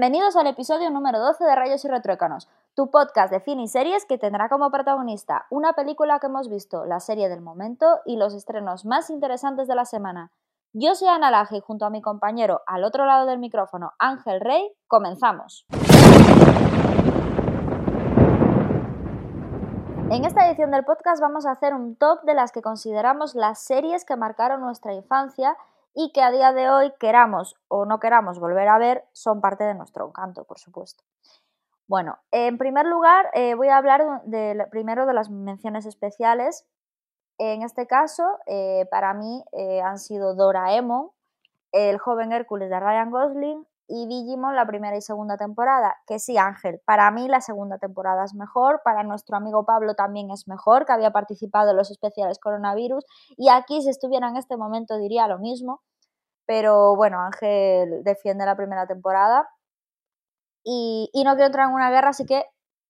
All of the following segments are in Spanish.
Bienvenidos al episodio número 12 de Rayos y Retruécanos, tu podcast de cine y series que tendrá como protagonista una película que hemos visto, la serie del momento y los estrenos más interesantes de la semana. Yo soy Ana Laje y junto a mi compañero al otro lado del micrófono, Ángel Rey, comenzamos. En esta edición del podcast vamos a hacer un top de las que consideramos las series que marcaron nuestra infancia y que a día de hoy queramos o no queramos volver a ver, son parte de nuestro encanto, por supuesto. Bueno, en primer lugar eh, voy a hablar de, primero de las menciones especiales. En este caso, eh, para mí eh, han sido Doraemon, El joven Hércules de Ryan Gosling, y Digimon la primera y segunda temporada. Que sí, Ángel, para mí la segunda temporada es mejor, para nuestro amigo Pablo también es mejor, que había participado en los especiales coronavirus, y aquí si estuviera en este momento diría lo mismo, pero bueno, Ángel defiende la primera temporada y, no quiero entrar en una guerra, así que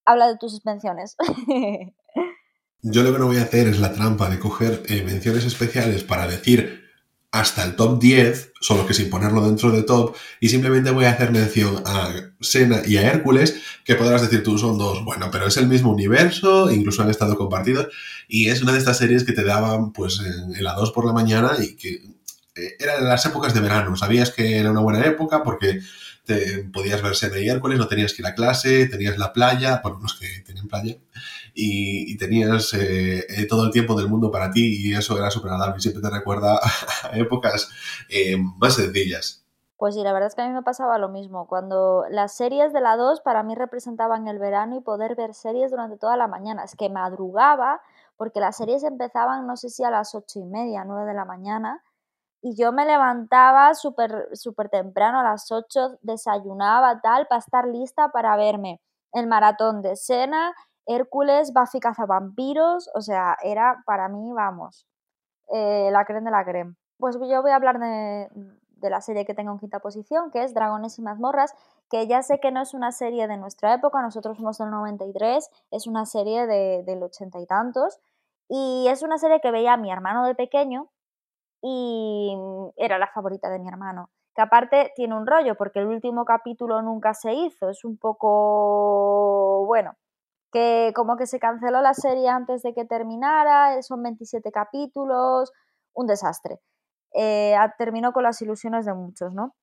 habla de tus suspensiones. Yo lo que no voy a hacer es la trampa de coger eh, menciones especiales para decir hasta el top 10, solo que sin ponerlo dentro de top, y simplemente voy a hacer mención a Sena y a Hércules, que podrás decir tú son dos, bueno, pero es el mismo universo, incluso han estado compartidos, y es una de estas series que te daban pues en, la 2 por la mañana y que eh, eran las épocas de verano, sabías que era una buena época porque te, podías ver Sena y Hércules, no tenías que ir a clase, tenías la playa, bueno, los que tienen playa, y, tenías eh, eh, todo el tiempo del mundo para ti y eso era súper agradable siempre te recuerda épocas eh, más sencillas. Pues sí, la verdad es que a mí me pasaba lo mismo. Cuando las series de la 2 para mí representaban el verano y poder ver series durante toda la mañana. Es que madrugaba porque las series empezaban, no sé si a las ocho y media, nueve de la mañana, y yo me levantaba súper super temprano a las 8, desayunaba tal, para estar lista para verme el maratón de Sena, Hércules, Buffy cazavampiros, o sea, era para mí, vamos, eh, la creen de la creme. Pues yo voy a hablar de, la serie que tengo en quinta posición, que es Dragones y mazmorras, que ya sé que no es una serie de nuestra época, nosotros somos del 93, es una serie de, del ochenta y tantos, y es una serie que veía mi hermano de pequeño y era la favorita de mi hermano. Que aparte tiene un rollo, porque el último capítulo nunca se hizo, es un poco, bueno, que como que se canceló la serie antes de que terminara, eh, son 27 capítulos, un desastre. Eh, terminó con las ilusiones de muchos, ¿no?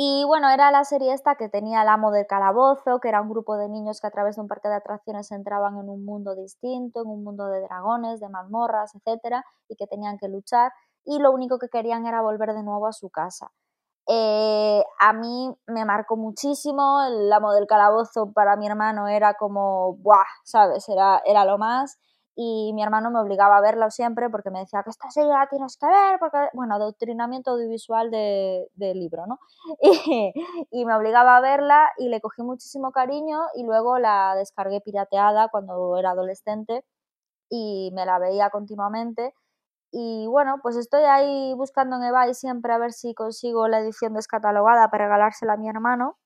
Y bueno, era la serie esta que tenía el amo del calabozo, que era un grupo de niños que a través de un parque de atracciones entraban en un mundo distinto, en un mundo de dragones, de mazmorras, etcétera, y que tenían que luchar, y lo único que querían era volver de nuevo a su casa. Eh, a mí me marcó muchísimo, el amo del calabozo para mi hermano era como, ¡buah! ¿Sabes? Era, era lo más. Y mi hermano me obligaba a verlo siempre porque me decía que esta serie la tienes que ver, porque, bueno, adoctrinamiento audiovisual del de libro, ¿no? Y, y, me obligaba a verla y le cogí muchísimo cariño y luego la descargué pirateada cuando era adolescente y me la veía continuamente y bueno, pues estoy ahí buscando en eBay siempre a ver si consigo la edición descatalogada para regalársela a mi hermano.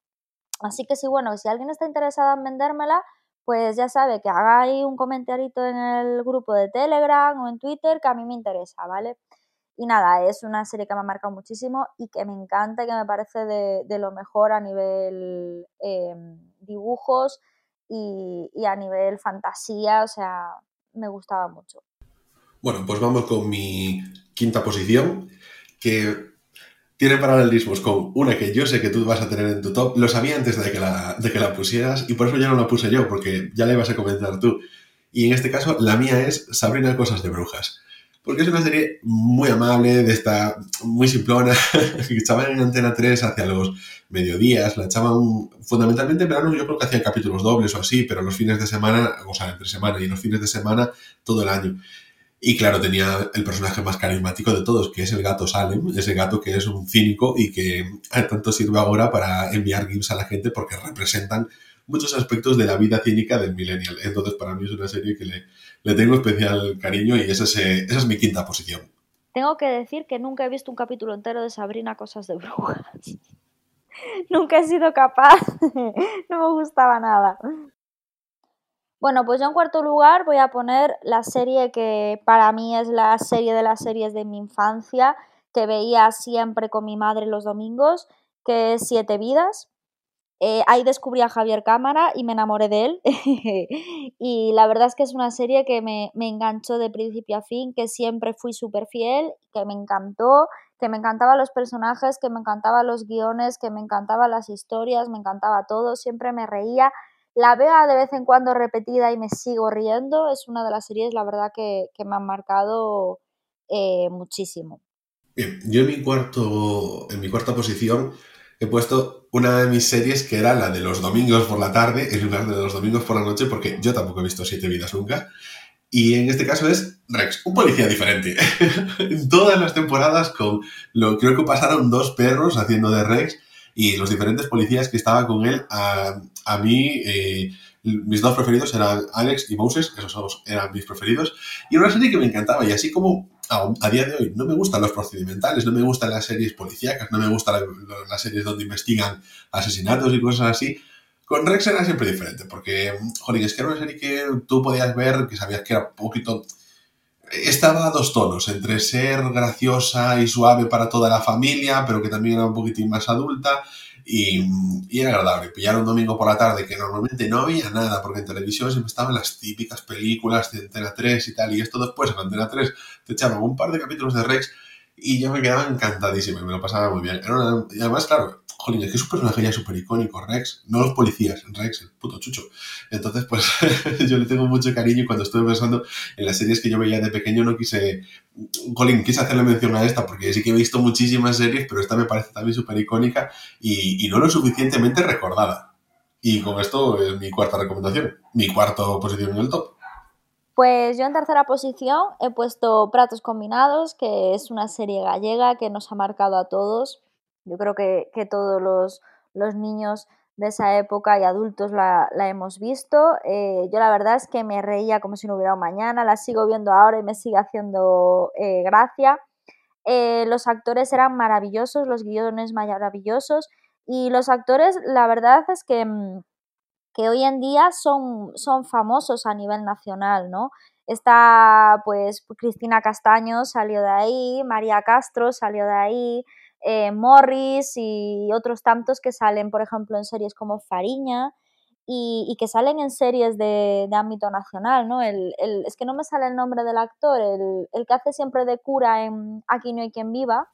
Así que sí, bueno, si alguien está interesado en vendérmela, pues ya sabe que haga ahí un comentarito en el grupo de Telegram o en Twitter que a mí me interesa, ¿vale? Y nada, es una serie que me ha marcado muchísimo y que me encanta y que me parece de, lo mejor a nivel em, dibujos y, y a nivel fantasía, o sea, me gustaba mucho. Bueno, pues vamos con mi quinta posición, que tiene paralelismos con una que yo sé que tú vas a tener en tu top. Lo sabía antes de que la, de que la pusieras y por eso ya no la puse yo, porque ya la ibas a comentar tú. Y en este caso, la mía es Sabrina Cosas de Brujas. Porque es una serie muy amable, de esta, muy simplona, que echaban en Antena 3 hacia los mediodías, la echaban fundamentalmente en verano, yo creo que hacían capítulos dobles o así, pero los fines de semana, o sea, entre semana y los fines de semana, todo el año. Y claro, tenía el personaje más carismático de todos, que es el gato Salem, ese gato que es un cínico y que tanto sirve ahora para enviar GIFs a la gente porque representan muchos aspectos de la vida cínica del millennial. Entonces, para mí es una serie que le, tengo especial cariño y esa es, esa es mi quinta posición. Tengo que decir que nunca he visto un capítulo entero de Sabrina Cosas de Brujas. nunca he sido capaz. no me gustaba nada. Bueno, pues yo en cuarto lugar voy a poner la serie que para mí es la serie de las series de mi infancia, que veía siempre con mi madre los domingos, que es Siete Vidas. Eh, ahí descubrí a Javier Cámara y me enamoré de él. y la verdad es que es una serie que me, me enganchó de principio a fin, que siempre fui súper fiel, que me encantó, que me encantaban los personajes, que me encantaban los guiones, que me encantaban las historias, me encantaba todo, siempre me reía. La veo de vez en cuando repetida y me sigo riendo. Es una de las series, la verdad, que, que me han marcado eh, muchísimo. Bien, yo en mi, cuarto, en mi cuarta posición he puesto una de mis series que era la de los domingos por la tarde en lugar de los domingos por la noche, porque yo tampoco he visto Siete Vidas nunca. Y en este caso es Rex, un policía diferente. en todas las temporadas, con lo creo que pasaron dos perros haciendo de Rex y los diferentes policías que estaban con él. A, a mí, eh, mis dos preferidos eran Alex y Moses, esos dos eran mis preferidos. Y una serie que me encantaba. Y así como a, día de hoy no me gustan los procedimentales, no me gustan las series policíacas, no me gustan las series donde investigan asesinatos y cosas así. Con Rex era siempre diferente, porque, joder, es que era una serie que tú podías ver, que sabías que era un poquito... Estaba a dos tonos, entre ser graciosa y suave para toda la familia, pero que también era un poquitín más adulta, y, era agradable. Pillar un domingo por la tarde que normalmente no había nada, porque en televisión siempre estaban las típicas películas de Antena 3 y tal, y esto después en Antena 3 te echaban un par de capítulos de Rex y yo me quedaba encantadísimo y me lo pasaba muy bien. y además, claro, jolín, es que es un personaje ya súper icónico, Rex, no los policías, Rex, el puto chucho. Entonces, pues yo le tengo mucho cariño y cuando estuve pensando en las series que yo veía de pequeño no quise, jolín, quise hacerle mención a esta porque sí que he visto muchísimas series, pero esta me parece también súper icónica y, y no lo suficientemente recordada. Y con esto es mi cuarta recomendación, mi cuarta posición en el top. Pues yo en tercera posición he puesto Pratos Combinados, que es una serie gallega que nos ha marcado a todos. Yo creo que, todos los, niños de esa época y adultos la, hemos visto. Eh, yo la verdad es que me reía como si no hubiera un mañana, la sigo viendo ahora y me sigue haciendo eh, gracia. Eh, los actores eran maravillosos, los guiones maravillosos y los actores la verdad es que mm, que hoy en día son, son famosos a nivel nacional, ¿no? Está, pues, Cristina Castaño salió de ahí, María Castro salió de ahí, eh, Morris y otros tantos que salen, por ejemplo, en series como Fariña y, que salen en series de, ámbito nacional, ¿no? El, es que no me sale el nombre del actor, el, que hace siempre de cura en Aquí no hay quien viva.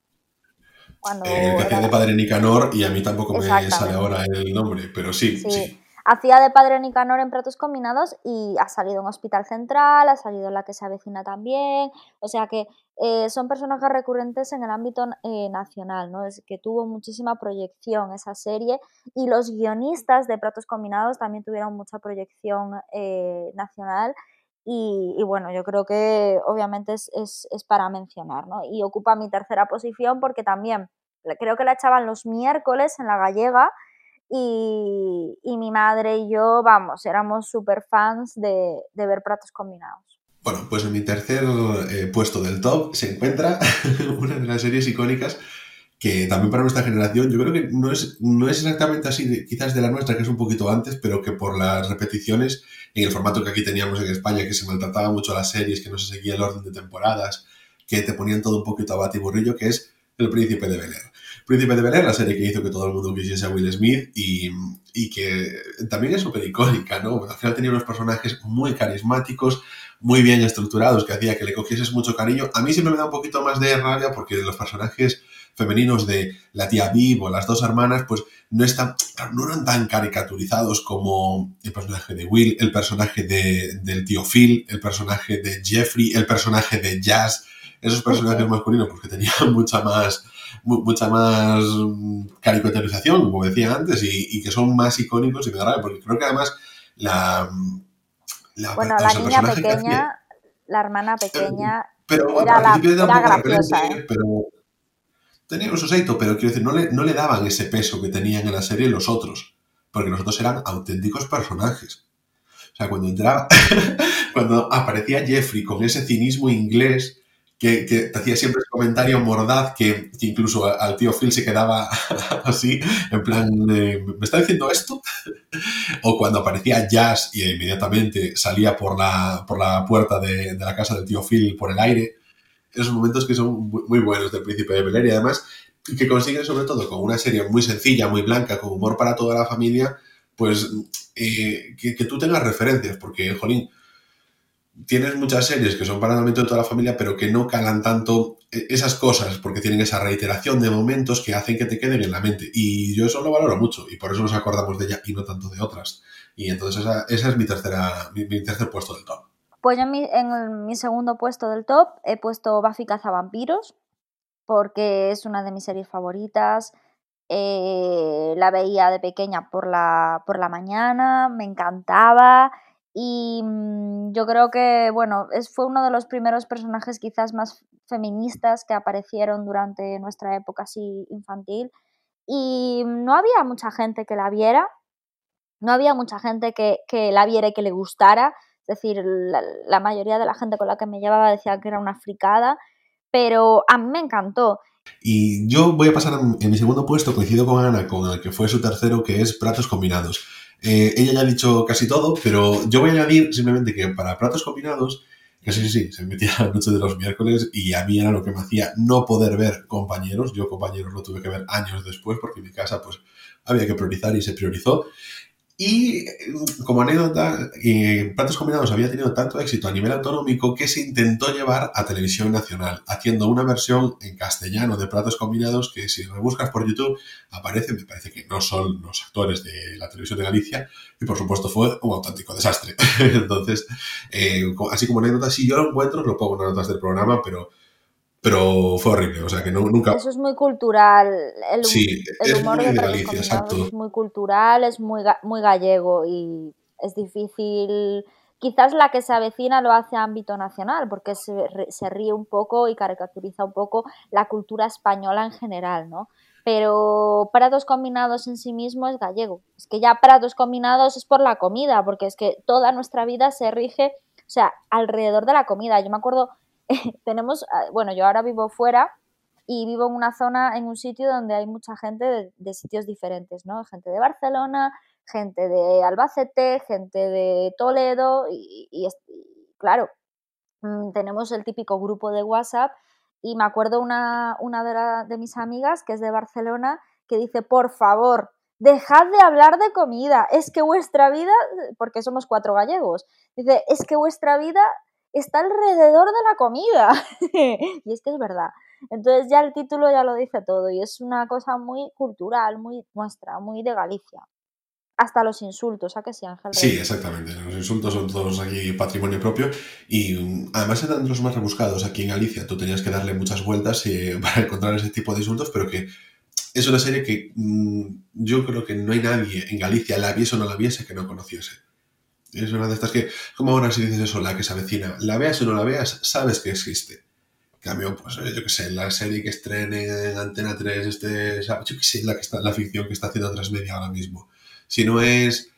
Cuando el que hacía de padre Nicanor y a mí tampoco me sale ahora el nombre, pero sí. sí. Hacía de padre Nicanor en Pratos Combinados y ha salido en Hospital Central, ha salido en La que se avecina también. O sea que eh, son personajes recurrentes en el ámbito eh, nacional, ¿no? Es que tuvo muchísima proyección esa serie y los guionistas de Pratos Combinados también tuvieron mucha proyección eh, nacional. Y, bueno, yo creo que obviamente es, es para mencionar, ¿no? Y ocupa mi tercera posición porque también creo que la echaban los miércoles en la gallega y, mi madre y yo, vamos, éramos súper fans de, ver platos combinados. Bueno, pues en mi tercer eh, puesto del top se encuentra una de las series icónicas que también para nuestra generación, yo creo que no es, no es exactamente así, quizás de la nuestra, que es un poquito antes, pero que por las repeticiones, en el formato que aquí teníamos en España, que se maltrataba mucho las series, que no se seguía el orden de temporadas, que te ponían todo un poquito a batiburrillo, que es El Príncipe de Bel Air. Príncipe de Bel la serie que hizo que todo el mundo quisiese a Will Smith y, y que también es súper icónica, ¿no? Al final tenía unos personajes muy carismáticos, muy bien estructurados, que hacía que le cogieses mucho cariño. A mí siempre me da un poquito más de rabia porque los personajes femeninos de la tía Viv o las dos hermanas, pues no, están, no eran tan caricaturizados como el personaje de Will, el personaje de, del tío Phil, el personaje de Jeffrey, el personaje de Jazz, esos personajes masculinos, porque tenían mucha más mucha más mm, caricaturización, como decía antes, y, que son más icónicos y me da porque creo que además la... Mm, bueno, la niña pequeña, la hermana pequeña, pero, era, la, era graciosa, ¿eh? pero tenía un soseito, pero quiero decir, no le, no le daban ese peso que tenían en la serie los otros, porque los otros eran auténticos personajes. O sea, cuando entraba, cuando aparecía Jeffrey con ese cinismo inglés, que, te hacía siempre ese comentario mordaz que, incluso al tío Phil se quedaba así, en plan, ¿me está diciendo esto? o cuando aparecía Jazz y inmediatamente salía por la, por la puerta de, la casa del tío Phil por el aire. Esos momentos que son muy buenos del príncipe de Bel y además que consiguen sobre todo con una serie muy sencilla, muy blanca, con humor para toda la familia, pues eh, que, que, tú tengas referencias, porque, jolín, tienes muchas series que son para el momento de toda la familia, pero que no calan tanto eh, esas cosas, porque tienen esa reiteración de momentos que hacen que te queden en la mente. Y yo eso lo valoro mucho, y por eso nos acordamos de ella y no tanto de otras. Y entonces esa, es mi, tercera, mi, tercer puesto del top. Pues yo en mi, en mi segundo puesto del top he puesto Buffy Cazavampiros, porque es una de mis series favoritas. Eh, la veía de pequeña por la, por la mañana, me encantaba y mm, yo creo que, bueno, es, fue uno de los primeros personajes quizás más feministas que aparecieron durante nuestra época así infantil. Y no había mucha gente que la viera, no había mucha gente que, que la viera y que le gustara. Es decir, la, mayoría de la gente con la que me llevaba decía que era una fricada, pero a mí me encantó. Y yo voy a pasar en mi segundo puesto, coincido con Ana, con el que fue su tercero, que es Pratos Combinados. Eh, ella ya ha dicho casi todo, pero yo voy a añadir simplemente que para platos combinados, que sí, sí, sí, se metía la noche de los miércoles y a mí era lo que me hacía no poder ver compañeros. Yo compañeros lo tuve que ver años después porque en mi casa pues había que priorizar y se priorizó. Y como anécdota, eh, Platos Combinados había tenido tanto éxito a nivel autonómico que se intentó llevar a televisión nacional, haciendo una versión en castellano de Platos Combinados que si rebuscas por YouTube aparece, me parece que no son los actores de la televisión de Galicia, y por supuesto fue un auténtico desastre. Entonces, eh, así como anécdota, si yo lo encuentro, lo pongo en las notas del programa, pero pero fue horrible, o sea que no, nunca... Eso es muy cultural, el, sí, el es humor muy de Galicia, exacto. es muy cultural, es muy, ga- muy gallego y es difícil... Quizás la que se avecina lo hace a ámbito nacional, porque se, se ríe un poco y caricaturiza un poco la cultura española en general, ¿no? Pero Pratos Combinados en sí mismo es gallego. Es que ya Pratos Combinados es por la comida, porque es que toda nuestra vida se rige, o sea, alrededor de la comida. Yo me acuerdo, tenemos, ah, bueno, yo ahora vivo fuera y vivo en una zona, en un sitio donde hay mucha gente de, sitios diferentes, ¿no? Gente de Barcelona, gente de Albacete, gente de Toledo y, claro, mm, tenemos el típico grupo de WhatsApp y me acuerdo una, una de mis amigas que es de Barcelona que dice, por favor, dejad de hablar de comida, es que vuestra vida, porque somos cuatro gallegos, dice, es que vuestra vida está alrededor de la comida. y es que es verdad. Entonces ya el título ya lo dice todo y es una cosa muy cultural, muy nuestra, muy de Galicia. Hasta los insultos, ¿a que sí, Ángel? Sí, exactamente. Los insultos son todos aquí patrimonio propio y um, además eran de los más rebuscados aquí en Galicia. Tú tenías que darle muchas vueltas eh, para encontrar ese tipo de insultos, pero que es una serie que mm, yo creo que no hay nadie en Galicia, la viese o no la viese, que no conociese. Es una de estas que, como ahora si dices eso, la que se avecina, la veas o no la veas, sabes que existe. En cambio, pues yo qué sé, la serie que estrene en Antena 3, este, yo qué sé, la, que está, la ficción que está haciendo Transmedia ahora mismo. Si no es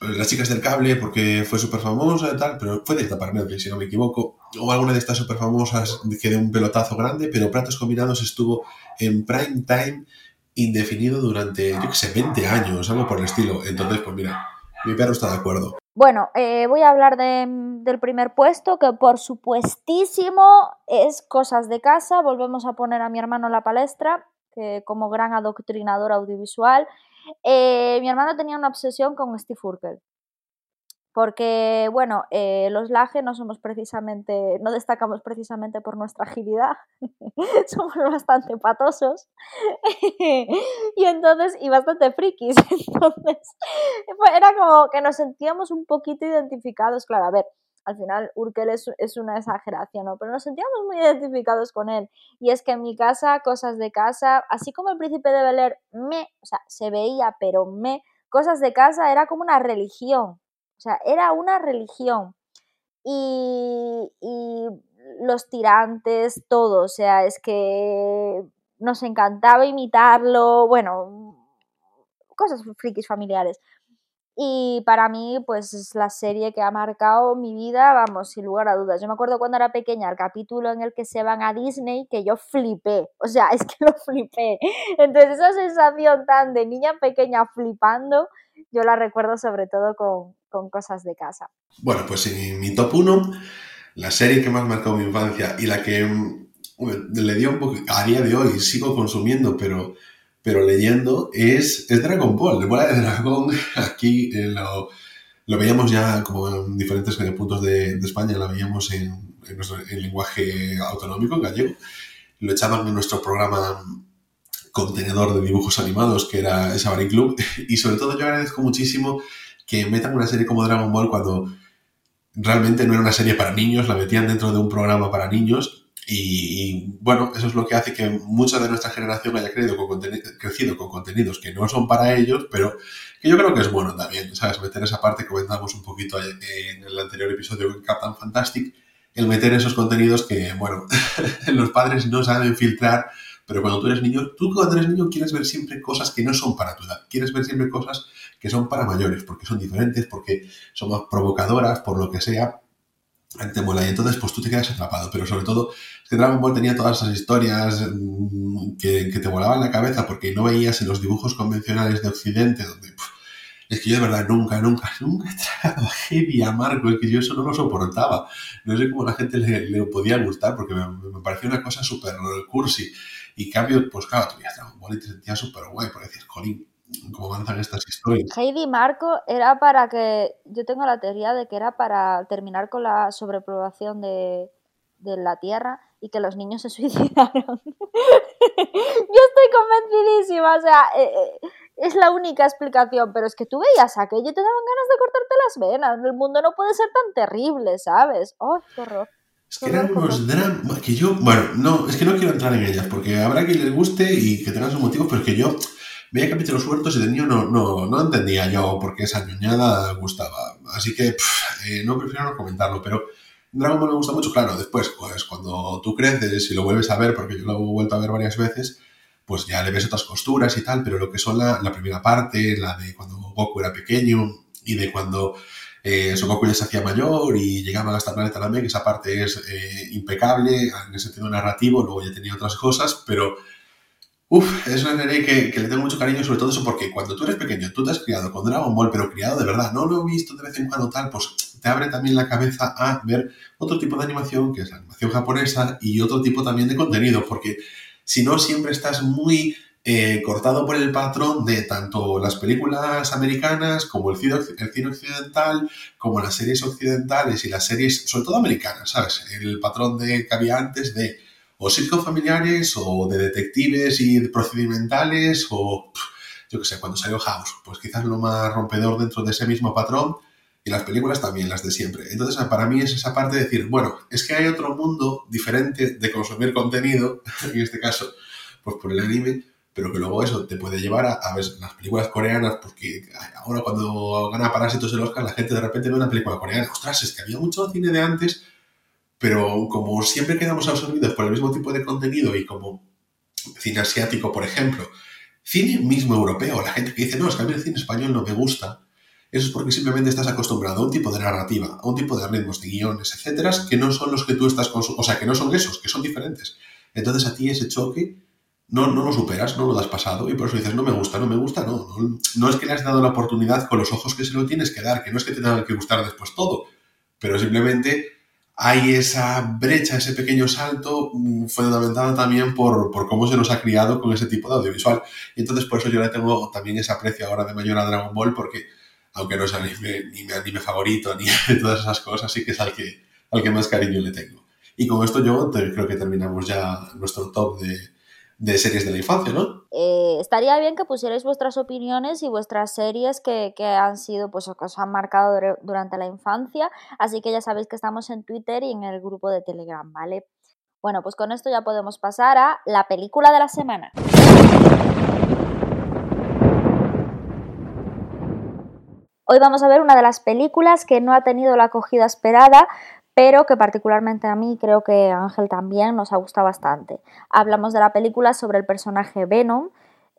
Las chicas del cable, porque fue súper famosa y tal, pero fue directa para Netflix, si no me equivoco. O alguna de estas súper famosas que de un pelotazo grande, pero Platos Combinados estuvo en prime time indefinido durante, yo qué sé, 20 años, algo por el estilo. Entonces, pues mira, mi perro está de acuerdo. Bueno, eh, voy a hablar de, del primer puesto, que por supuestísimo es cosas de casa. Volvemos a poner a mi hermano en la palestra, que como gran adoctrinador audiovisual. Eh, mi hermano tenía una obsesión con Steve Urkel. Porque, bueno, eh, los Laje no somos precisamente, no destacamos precisamente por nuestra agilidad, somos bastante patosos y entonces, y bastante frikis, entonces fue- era como que nos sentíamos un poquito identificados, claro, a ver, al final Urkel es, es una exageración, ¿no? Pero nos sentíamos muy identificados con él. Y es que en mi casa, cosas de casa, así como el príncipe de Bel Air, me, o sea, se veía, pero me, cosas de casa era como una religión. O sea, era una religión. Y, y los tirantes, todo. O sea, es que nos encantaba imitarlo. Bueno, cosas frikis familiares. Y para mí, pues es la serie que ha marcado mi vida, vamos, sin lugar a dudas. Yo me acuerdo cuando era pequeña, el capítulo en el que se van a Disney, que yo flipé. O sea, es que lo flipé. Entonces, esa sensación tan de niña pequeña flipando, yo la recuerdo sobre todo con, con cosas de casa. Bueno, pues en mi top 1, la serie que más marcó mi infancia y la que mm, le dio un poco, a día de hoy sigo consumiendo, pero, pero leyendo, es, es Dragon Ball. La bola de dragón aquí lo, lo, veíamos ya como en diferentes puntos de, España, la veíamos en, nuestro, en lenguaje autonómico, en gallego. Lo echaban en nuestro programa contenedor de dibujos animados que era Sabarín Club. Y sobre todo yo agradezco muchísimo que metan una serie como Dragon Ball cuando realmente no era una serie para niños, la metían dentro de un programa para niños. Y, bueno, eso es lo que hace que mucha de nuestra generación haya crecido con, con contenidos que no son para ellos, pero que yo creo que es bueno también, ¿sabes? Meter esa parte que comentamos un poquito en el anterior episodio en Captain Fantastic, el meter esos contenidos que, bueno, los padres no saben filtrar pero cuando tú eres niño, tú cuando eres niño quieres ver siempre cosas que no son para tu edad. Quieres ver siempre cosas que son para mayores, porque son diferentes, porque son más provocadoras, por lo que sea. Te mola y entonces pues tú te quedas atrapado. Pero sobre todo es que Dragon Ball tenía todas esas historias mm, que, te volaban la cabeza porque no veías en los dibujos convencionales de Occidente es que yo de verdad nunca, nunca, nunca he tragado a Heavy a Marco, es que yo eso no lo soportaba. No sé cómo la gente le, podía gustar porque me, me parecía una cosa súper cursi. Y cambio, pues claro, tú veías Dragon Ball y te sentías súper guay, porque decías, jolín, cómo avanzan estas historias. Heidi Marco era para que, yo tengo la teoría de que era para terminar con la sobrepoblación de, de la Tierra y que los niños se suicidaron. yo estoy convencidísima, o sea, eh, eh, es la única explicación, pero es que tú veías aquello y te daban ganas de cortarte las venas. El mundo no puede ser tan terrible, ¿sabes? ¡Oh, qué horror! Es que eran unos dramas que yo, bueno, no, es que no quiero entrar en ellas, porque habrá quien les guste y que tengan sus motivos, pero es que yo veía capítulos sueltos y de niño no, no, no entendía yo por qué esa ñoñada gustaba. Así que eh, no prefiero no comentarlo, pero Dragon Ball me gusta mucho, claro, después, pues cuando tú creces y lo vuelves a ver, porque yo lo he vuelto a ver varias veces, pues ya le ves otras costuras y tal, pero lo que son la, primera parte, la de cuando Goku era pequeño y de cuando eh, Goku ya se hacía mayor y llegaba hasta el planeta que esa parte es eh, impecable en el sentido narrativo, luego ya tenía otras cosas, pero uff, es una serie que, le tengo mucho cariño, sobre todo eso porque cuando tú eres pequeño, tú te has criado con Dragon Ball, pero criado de verdad, no lo he visto de vez en cuando tal, pues te abre también la cabeza a ver otro tipo de animación, que es la animación japonesa, y otro tipo también de contenido, porque si no, siempre estás muy eh, cortado por el patrón de tanto las películas americanas como el cine, occidental, como las series occidentales y las series, sobre todo americanas, ¿sabes? El patrón de, que había antes de o sitcom familiares o de detectives y procedimentales o yo qué sé, cuando salió House, pues quizás lo más rompedor dentro de ese mismo patrón y las películas también, las de siempre. Entonces, para mí es esa parte de decir, bueno, es que hay otro mundo diferente de consumir contenido, en este caso, pues por el anime, pero que luego eso te puede llevar a, ver las películas coreanas, porque ahora cuando gana Parásitos el Oscar, la gente de repente ve una película coreana. Ostras, es que había mucho cine de antes, pero como siempre quedamos absorbidos por el mismo tipo de contenido y como cine asiático, por ejemplo, cine mismo europeo, la gente que dice, no, es que a mí el cine español no me gusta, eso es porque simplemente estás acostumbrado a un tipo de narrativa, a un tipo de ritmos, de guiones, etcétera, que no son los que tú estás consumiendo, o sea, que no son esos, que son diferentes. Entonces a ti ese choque no, no lo superas, no lo has pasado y por eso dices, no me gusta, no me gusta, no, no, es que le has dado la oportunidad con los ojos que se lo tienes que dar, que no es que te tenga que gustar después todo, pero simplemente hay esa brecha, ese pequeño salto mm, fundamental también por, por, cómo se nos ha criado con ese tipo de audiovisual. Y entonces por eso yo le tengo también ese aprecio ahora de mayor a Dragon Ball, porque aunque no es ni mi anime favorito ni todas esas cosas, sí que es al que, al que más cariño le tengo. Y con esto yo creo que terminamos ya nuestro top de, de series de la infancia, ¿no? Eh, estaría bien que pusierais vuestras opiniones y vuestras series que, han sido, pues, que os han marcado durante la infancia. Así que ya sabéis que estamos en Twitter y en el grupo de Telegram, ¿vale? Bueno, pues con esto ya podemos pasar a la película de la semana. Hoy vamos a ver una de las películas que no ha tenido la acogida esperada, pero que particularmente a mí, creo que Ángel también, nos ha gustado bastante. Hablamos de la película sobre el personaje Venom,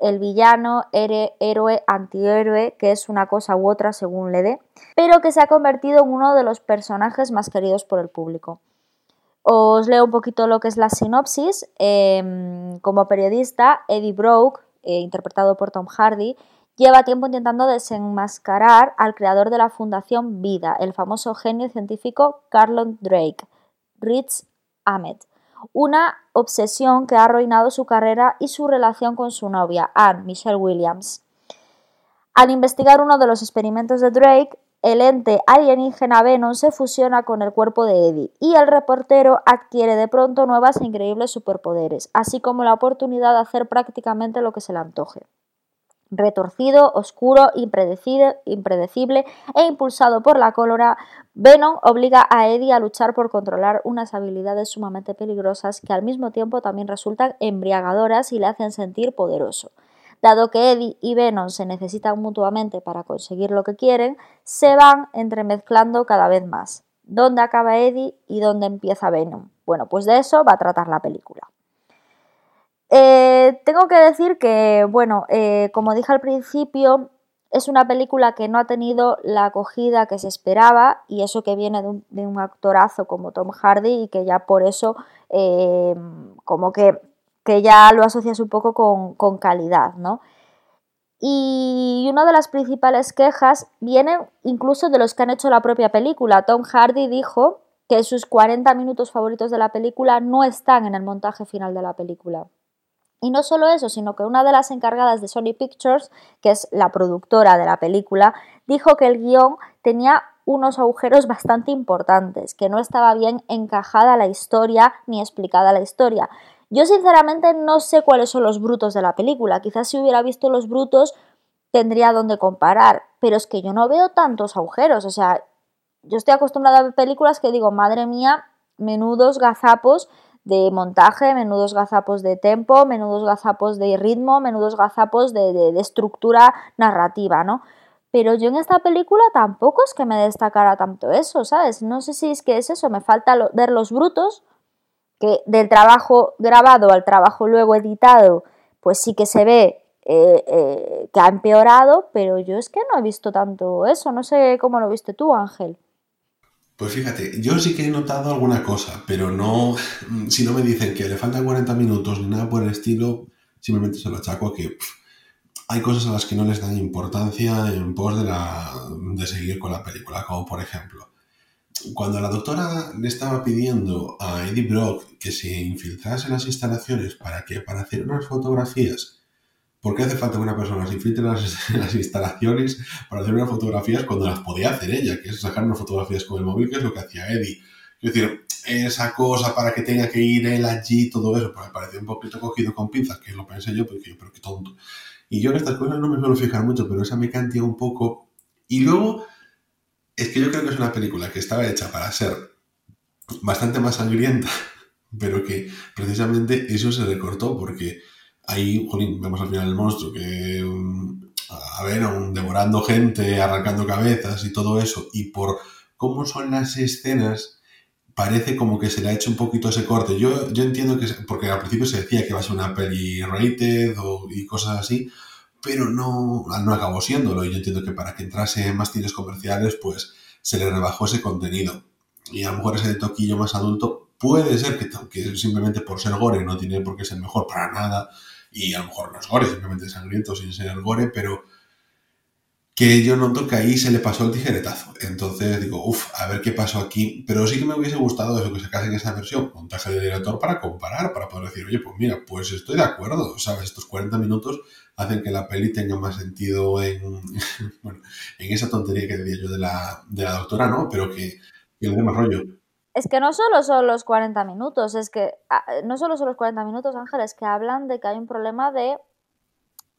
el villano, héroe, antihéroe, que es una cosa u otra según le dé, pero que se ha convertido en uno de los personajes más queridos por el público. Os leo un poquito lo que es la sinopsis. Em, como periodista, Eddie Brock, eh, interpretado por Tom Hardy, lleva tiempo intentando desenmascarar al creador de la Fundación Vida, el famoso genio científico Carlon Drake, Rich Ahmed, una obsesión que ha arruinado su carrera y su relación con su novia, Anne Michelle Williams. Al investigar uno de los experimentos de Drake, el ente alienígena Venom se fusiona con el cuerpo de Eddie y el reportero adquiere de pronto nuevas e increíbles superpoderes, así como la oportunidad de hacer prácticamente lo que se le antoje. Retorcido, oscuro, impredecible e impulsado por la cólera, Venom obliga a Eddie a luchar por controlar unas habilidades sumamente peligrosas que al mismo tiempo también resultan embriagadoras y le hacen sentir poderoso. Dado que Eddie y Venom se necesitan mutuamente para conseguir lo que quieren, se van entremezclando cada vez más. ¿Dónde acaba Eddie y dónde empieza Venom? Bueno, pues de eso va a tratar la película. Eh, tengo que decir que, bueno, eh, como dije al principio, es una película que no ha tenido la acogida que se esperaba y eso que viene de un, actorazo como Tom Hardy y que ya por eso eh, como que, que, ya lo asocias un poco con, con, calidad, ¿no? Y una de las principales quejas vienen incluso de los que han hecho la propia película. Tom Hardy dijo que sus 40 minutos favoritos de la película no están en el montaje final de la película. Y no solo eso, sino que una de las encargadas de Sony Pictures, que es la productora de la película, dijo que el guion tenía unos agujeros bastante importantes, que no estaba bien encajada la historia ni explicada la historia. Yo sinceramente no sé cuáles son los brutos de la película, quizás si hubiera visto los brutos tendría donde comparar, pero es que yo no veo tantos agujeros, o sea, yo estoy acostumbrada a ver películas que digo, madre mía, menudos gazapos de montaje, menudos gazapos de tempo, menudos gazapos de ritmo, menudos gazapos de, estructura narrativa, ¿no? Pero yo en esta película tampoco es que me destacara tanto eso, ¿sabes? No sé si es que es eso, me falta ver los brutos, que del trabajo grabado al trabajo luego editado, pues sí que se ve eh, eh, que ha empeorado, pero yo es que no he visto tanto eso, no sé cómo lo viste tú, Ángel. Pues fíjate, yo sí que he notado alguna cosa, pero no, si no me dicen que le faltan 40 minutos ni nada por el estilo, simplemente se lo achaco a que hay cosas a las que no les dan importancia en pos de, la, de seguir con la película, como por ejemplo, cuando la doctora le estaba pidiendo a Eddie Brock que se infiltrase en las instalaciones para que para hacer unas fotografías ¿Por qué hace falta que una persona se infiltre en las, instalaciones para hacer unas fotografías cuando las podía hacer ella, que es sacar unas fotografías con el móvil, que es lo que hacía Eddie? Es decir, esa cosa para que tenga que ir él allí, todo eso, pues me pareció un poquito cogido con pinzas, que lo pensé yo, porque pero qué tonto. Y yo en estas cosas no me suelo fijar mucho, pero esa me cantía un poco. Y luego, es que yo creo que es una película que estaba hecha para ser bastante más sangrienta, pero que precisamente eso se recortó porque ahí, jolín, vemos al final el monstruo que, um, a ver, un devorando gente, arrancando cabezas y todo eso, y por cómo son las escenas, parece como que se le ha hecho un poquito ese corte. Yo, yo entiendo que, porque al principio se decía que va a ser una peli rated o, y cosas así, pero no, no acabó siéndolo. Yo entiendo que para que entrase en más cines comerciales, pues se le rebajó ese contenido. Y a lo mejor ese toquillo más adulto puede ser que, que simplemente por ser gore no tiene por qué ser mejor para nada y a lo mejor no es gore, simplemente sangriento sin ser gore, pero que yo noto que ahí se le pasó el tijeretazo. Entonces digo, uff, a ver qué pasó aquí. Pero sí que me hubiese gustado eso, que sacasen esa versión, montaje de director para comparar, para poder decir, oye, pues mira, pues estoy de acuerdo, ¿sabes? Estos 40 minutos hacen que la peli tenga más sentido en, bueno, en esa tontería que decía yo de la, de la doctora, ¿no? Pero que, que le dé más rollo. Es que no solo son los 40 minutos, es que ah, no solo son los 40 minutos, Ángel, es que hablan de que hay un problema de,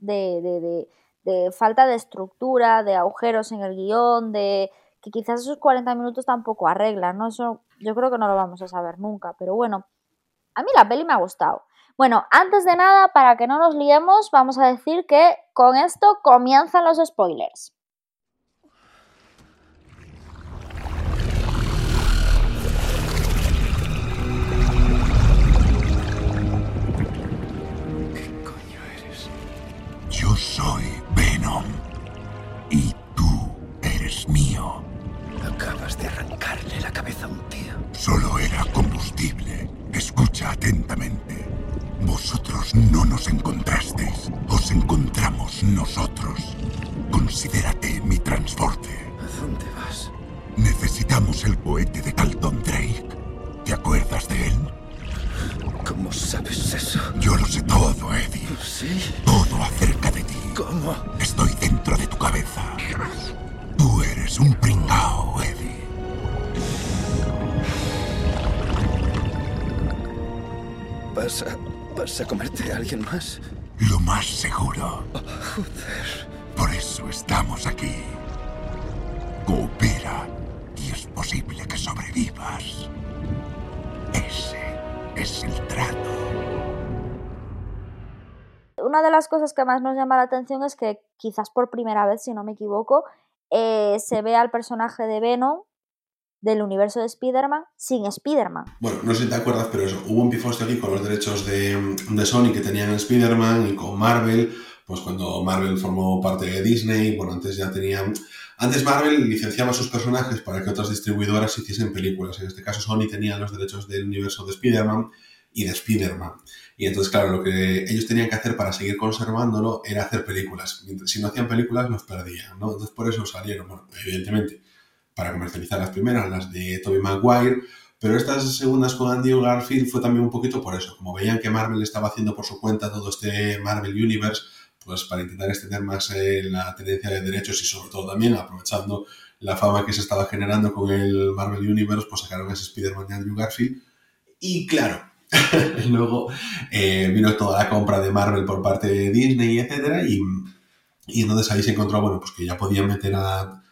de, falta de estructura, de agujeros en el guion, de que quizás esos 40 minutos tampoco arreglan, ¿no? Yo creo que no lo vamos a saber nunca, pero bueno, a mí la peli me ha gustado. Bueno, antes de nada, para que no nos liemos, vamos a decir que con esto comienzan los spoilers. Yo soy Venom. Y tú eres mío. Acabas de arrancarle la cabeza a un tío. Solo era combustible. Escucha atentamente. Vosotros no nos encontrasteis. Os encontramos nosotros. Considérate mi transporte. ¿A dónde vas? Necesitamos el cohete de Calton Drake. ¿Te acuerdas de él? ¿Cómo sabes eso? Yo lo sé todo, Eddie. Sí. Todo acerca Estoy dentro de tu cabeza. Tú eres un pringao, Eddie. ¿Vas a, vas a comerte a alguien más? Lo más seguro. Joder. Por eso estamos aquí. Coopera y es posible que sobrevivas. Ese es el trato. Una de las cosas que más nos llama la atención es que quizás por primera vez, si no me equivoco, eh, se ve al personaje de Venom del universo de Spider-Man sin Spider-Man. Bueno, no sé si te acuerdas, pero eso, hubo un pifostio aquí con los derechos de, de Sony que tenían Spider-Man y con Marvel, pues cuando Marvel formó parte de Disney, bueno, antes ya tenían... Antes Marvel licenciaba sus personajes para que otras distribuidoras hiciesen películas. En este caso Sony tenía los derechos del universo de Spider-Man y de Spider-Man. Y entonces, claro, lo que ellos tenían que hacer para seguir conservándolo era hacer películas. Si no hacían películas, los perdían, ¿no? Entonces, por eso salieron, bueno, evidentemente, para comercializar las primeras, las de Tobey Maguire, pero estas segundas con Andy Garfield fue también un poquito por eso. Como veían que Marvel estaba haciendo por su cuenta todo este Marvel Universe, pues para intentar extender más eh, la tendencia de derechos y sobre todo también aprovechando la fama que se estaba generando con el Marvel Universe, pues sacaron ese Spider-Man de Andrew Garfield. Y claro, luego eh, vino toda la compra de Marvel por parte de Disney, etcétera, y, y entonces ahí se encontró, bueno, pues que ya podían meter a,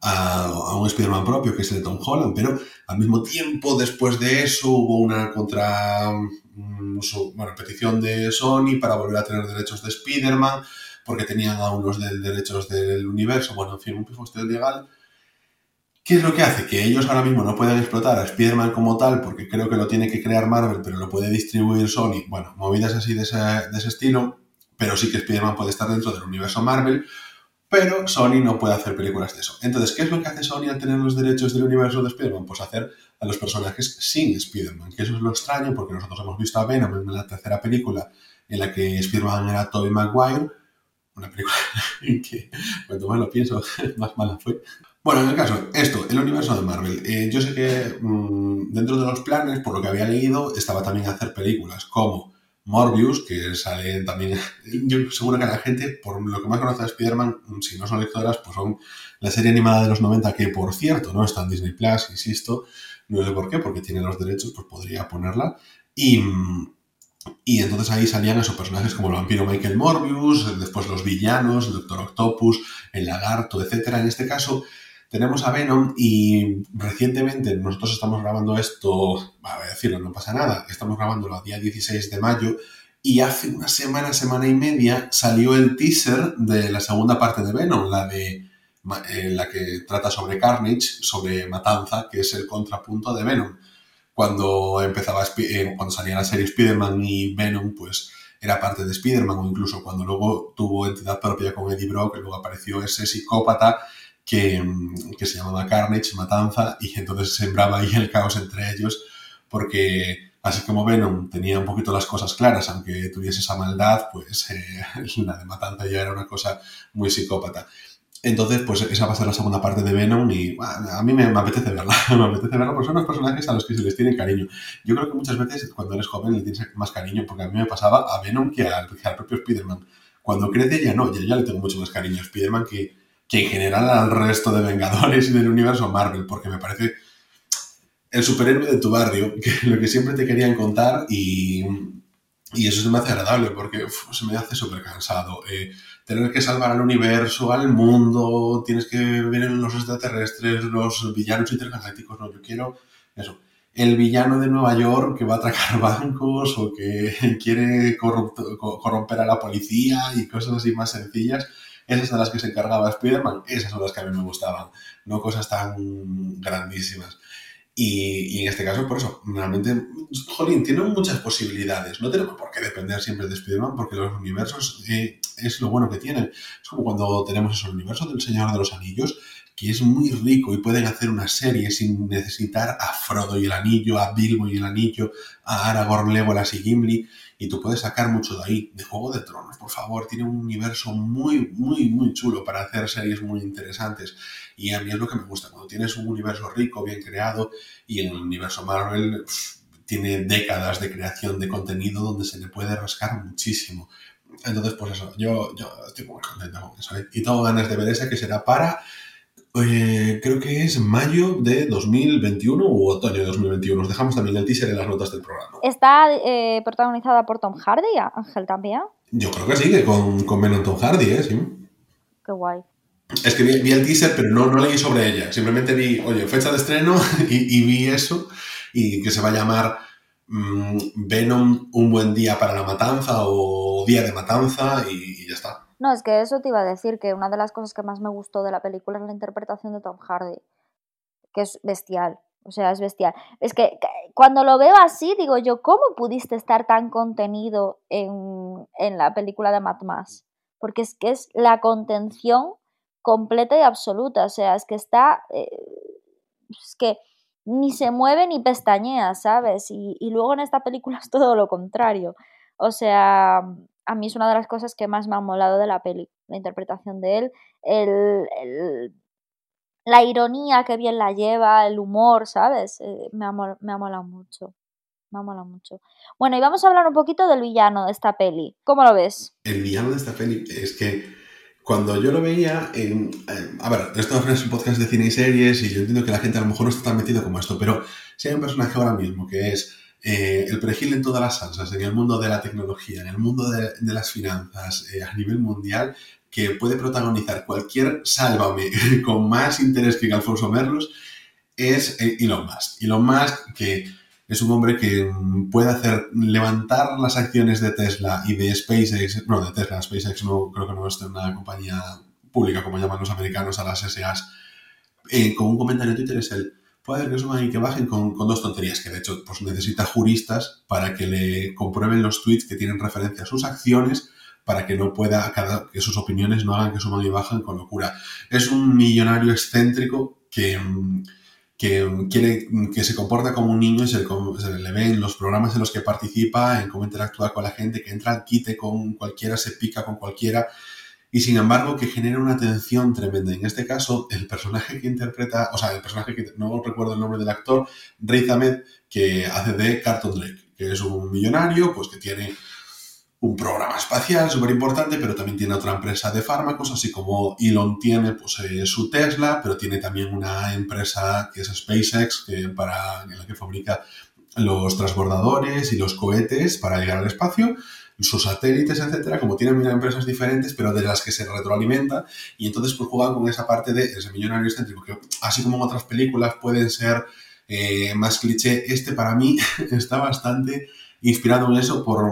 a, un Spider-Man propio, que es el de Tom Holland, pero al mismo tiempo, después de eso, hubo una contra mm, bueno, petición de Sony para volver a tener derechos de Spider-Man, porque tenían aún los de derechos del universo, bueno, en fin, un pifosteo legal. ¿Qué es lo que hace? Que ellos ahora mismo no puedan explotar a Spider-Man como tal, porque creo que lo tiene que crear Marvel, pero lo puede distribuir Sony. Bueno, movidas así de ese, de ese estilo, pero sí que Spider-Man puede estar dentro del universo Marvel, pero Sony no puede hacer películas de eso. Entonces, ¿qué es lo que hace Sony al tener los derechos del universo de Spider-Man? Pues hacer a los personajes sin Spider-Man, que eso es lo extraño, porque nosotros hemos visto a Venom en la tercera película en la que Spider-Man era Tobey Maguire, una película en que cuanto más lo pienso, más mala fue. Bueno, en el caso, esto, el universo de Marvel. Eh, yo sé que mmm, dentro de los planes, por lo que había leído, estaba también hacer películas como Morbius, que sale también. Yo seguro que la gente, por lo que más conoce a Spider-Man, si no son lectoras, pues son la serie animada de los 90, que por cierto no está en Disney Plus, insisto. No sé por qué, porque tiene los derechos, pues podría ponerla. Y. Y entonces ahí salían esos personajes como el vampiro Michael Morbius, después los villanos, el Doctor Octopus, el lagarto, etcétera. En este caso, tenemos a Venom y recientemente nosotros estamos grabando esto, a decirlo, no pasa nada, estamos grabándolo a día 16 de mayo y hace una semana, semana y media salió el teaser de la segunda parte de Venom, la de eh, la que trata sobre Carnage, sobre Matanza, que es el contrapunto de Venom. Cuando empezaba, eh, cuando salía la serie Spider-Man y Venom, pues era parte de Spider-Man, o incluso cuando luego tuvo entidad propia con Eddie Brock, luego apareció ese psicópata que, que, se llamaba Carnage, Matanza, y entonces sembraba ahí el caos entre ellos, porque así como Venom tenía un poquito las cosas claras, aunque tuviese esa maldad, pues eh, la de Matanza ya era una cosa muy psicópata. Entonces, pues esa va a ser la segunda parte de Venom y a mí me, me, apetece verla, me apetece verla porque son unos personajes a los que se les tiene cariño. Yo creo que muchas veces cuando eres joven le tienes más cariño, porque a mí me pasaba a Venom que al, que al propio Spider-Man. Cuando crece ya no, ya, ya le tengo mucho más cariño a Spider-Man que, que en general al resto de Vengadores y del universo Marvel, porque me parece el superhéroe de tu barrio, que lo que siempre te querían contar y, y eso se me hace agradable porque se me hace súper cansado. Eh, tener que salvar al universo, al mundo, tienes que ver los extraterrestres, los villanos intergalácticos, no, yo quiero eso. El villano de Nueva York que va a atracar bancos o que quiere corromper a la policía y cosas así más sencillas esas de las que se encargaba Spider-Man, esas son las que a mí me gustaban, no cosas tan grandísimas. Y, y, en este caso, por eso, realmente, jolín, tiene muchas posibilidades. No tenemos por qué depender siempre de Spider-Man, porque los universos eh, es lo bueno que tienen. Es como cuando tenemos eso, el universo del Señor de los Anillos, que es muy rico y pueden hacer una serie sin necesitar a Frodo y el Anillo, a Bilbo y el Anillo, a Aragorn, Legolas y Gimli y tú puedes sacar mucho de ahí. De Juego de Tronos, por favor, tiene un universo muy, muy, muy chulo para hacer series muy interesantes. Y a mí es lo que me gusta, cuando tienes un universo rico, bien creado, y en el universo Marvel tiene décadas de creación de contenido donde se le puede rascar muchísimo. Entonces, pues eso, yo, yo estoy muy contento con eso. ¿eh? Y tengo ganas de ver esa que será para, eh, creo que es mayo de 2021 u otoño de 2021. Os dejamos también el teaser en las notas del programa. Está eh, protagonizada por Tom Hardy, Ángel también. Yo creo que sí, que con, con Tom Hardy, ¿eh? Sí. Qué guay. Es que vi, vi el teaser, pero no, no leí sobre ella. Simplemente vi, oye, fecha de estreno y, y vi eso y que se va a llamar mm, Venom un buen día para la matanza o día de matanza y, y ya está. No, es que eso te iba a decir, que una de las cosas que más me gustó de la película es la interpretación de Tom Hardy, que es bestial, o sea, es bestial. Es que cuando lo veo así, digo yo, ¿cómo pudiste estar tan contenido en, en la película de Mad Max? Porque es que es la contención completa y absoluta, o sea, es que está, eh, es que ni se mueve ni pestañea, ¿sabes? Y luego en esta película es todo lo contrario. O sea, a mí es una de las cosas que más me ha molado de la peli, la interpretación de él, el, el- la ironía que bien la lleva, el humor, ¿sabes? Eh, me, ha, me ha molado mucho, me ha molado mucho. Bueno, y vamos a hablar un poquito del villano de esta peli. ¿Cómo lo ves? El villano de esta peli es que cuando yo lo veía, en, eh, a ver, esto es un podcast de cine y series y yo entiendo que la gente a lo mejor no está tan metido como esto, pero si hay un personaje ahora mismo que es eh, el perejil en todas las salsas, en el mundo de la tecnología, en el mundo de, de las finanzas, eh, a nivel mundial, que puede protagonizar cualquier sálvame con más interés que Alfonso Merlos, es eh, Elon Musk. Elon Musk, que es un hombre que mm, puede hacer levantar las acciones de Tesla y de SpaceX, no, de Tesla, SpaceX no creo que no es una compañía pública como llaman los americanos a las SAs, eh, con un comentario en Twitter es el puede hacer que suban y que bajen con, con dos tonterías, que de hecho pues necesita juristas para que le comprueben los tweets que tienen referencia a sus acciones para que no pueda, cada- que sus opiniones no hagan que suban y bajan con locura. Es un millonario excéntrico que, que quiere que se comporta como un niño y se se le ve en los programas en los que participa, en cómo interactúa con la gente, que entra quite con cualquiera, se pica con cualquiera y sin embargo que genera una tensión tremenda. En este caso, el personaje que interpreta, o sea, el personaje que no recuerdo el nombre del actor, Riz Ahmed, que hace de Carlton Drake, que es un millonario, pues que tiene un programa espacial súper importante, pero también tiene otra empresa de fármacos, así como Elon tiene pues, eh, su Tesla, pero tiene también una empresa que es SpaceX, que para, en la que fabrica los transbordadores y los cohetes para llegar al espacio, sus satélites, etcétera, como tienen empresas diferentes, pero de las que se retroalimenta, y entonces pues juegan con esa parte de ese millonario excéntrico, que así como en otras películas pueden ser eh, más cliché, este para mí está bastante inspirado en eso por,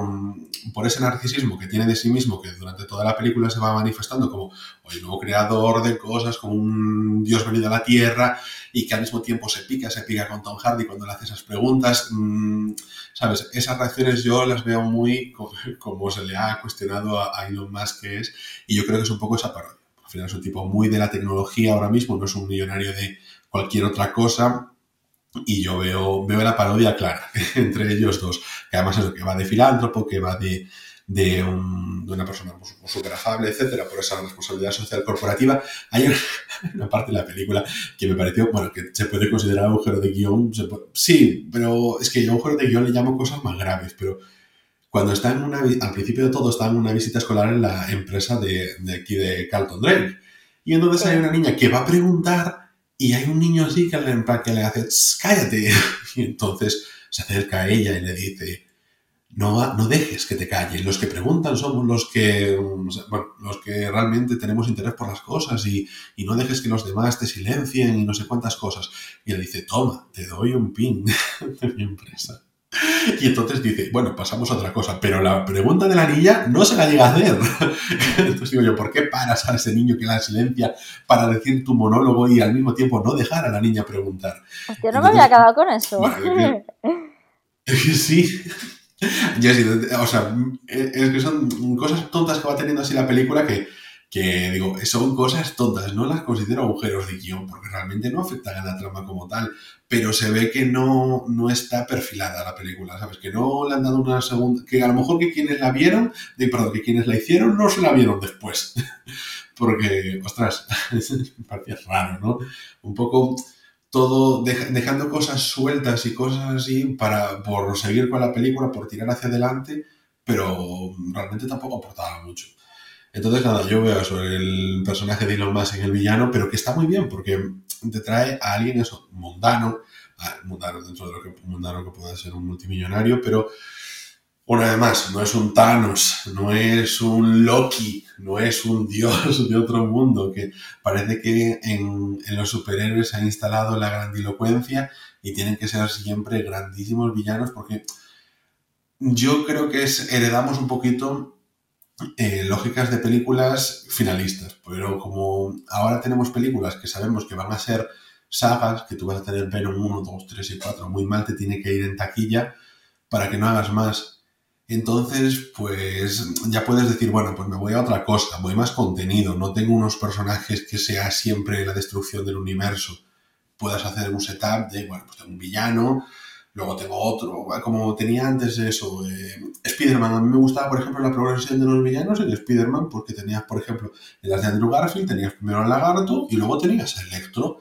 por ese narcisismo que tiene de sí mismo, que durante toda la película se va manifestando como el nuevo creador de cosas, como un dios venido a la tierra, y que al mismo tiempo se pica, se pica con Tom Hardy cuando le hace esas preguntas. ¿Sabes? Esas reacciones yo las veo muy co- como se le ha cuestionado a, a Elon Musk que es, y yo creo que es un poco esa parodia. Al final es un tipo muy de la tecnología ahora mismo, no es un millonario de cualquier otra cosa, y yo veo, veo la parodia clara entre ellos dos, que además es lo que va de filántropo, que va de, de, un- de una persona pues, súper afable, etcétera, por esa responsabilidad social corporativa. Hay una, una parte de la película que me pareció, bueno, que se puede considerar agujero de guion, se puede- sí, pero es que yo agujero de guion le llamo cosas más graves, pero cuando está en una, al principio de todo, está en una visita escolar en la empresa de, de aquí de Carlton Drake. Y entonces hay una niña que va a preguntar y hay un niño así que le, que le hace, "Tss, cállate. Y entonces se acerca a ella y le dice, no, no dejes que te callen. Los que preguntan somos los que, bueno, los que realmente tenemos interés por las cosas y, y no dejes que los demás te silencien y no sé cuántas cosas. Y él dice, toma, te doy un pin de mi empresa. Y entonces dice, bueno, pasamos a otra cosa, pero la pregunta de la niña no se la llega a hacer. Entonces digo yo, ¿por qué paras a ese niño que la silencia para decir tu monólogo y al mismo tiempo no dejar a la niña preguntar? Hostia, no me había quedado con eso. Madre Sí. Yo sí, o sea, es que son cosas tontas que va teniendo así la película que, que digo, son cosas tontas, no las considero agujeros de guion, porque realmente no afectan a la trama como tal, pero se ve que no, no está perfilada la película, ¿sabes? Que no le han dado una segunda, que a lo mejor que quienes la vieron, de, perdón, que quienes la hicieron no se la vieron después, porque, ostras, me parecía raro, ¿no? Un poco todo deja- dejando cosas sueltas y cosas así para por seguir con la película, por tirar hacia adelante, pero realmente tampoco aportaba mucho. Entonces, nada, yo veo el personaje de Elon Musk en el villano, pero que está muy bien porque te trae a alguien eso, mundano, mundano dentro de lo que mundano que pueda ser un multimillonario, pero una vez más, no es un Thanos, no es un Loki, no es un dios de otro mundo, que parece que en, en los superhéroes se ha instalado la grandilocuencia y tienen que ser siempre grandísimos villanos porque yo creo que es, heredamos un poquito eh, lógicas de películas finalistas, pero como ahora tenemos películas que sabemos que van a ser sagas, que tú vas a tener Venom 1, 2, 3 y 4, muy mal te tiene que ir en taquilla para que no hagas más. Entonces, pues ya puedes decir, bueno, pues me voy a otra cosa, voy más contenido, no tengo unos personajes que sea siempre la destrucción del universo. Puedas hacer un setup de, bueno, pues tengo un villano, Luego tengo otro, como tenía antes eso, eh, Spider-Man. A mí me gustaba, por ejemplo, la progresión de los villanos en Spider-Man, porque tenías, por ejemplo, en las de Andrew Garfield, tenías primero al lagarto y luego tenías a Electro.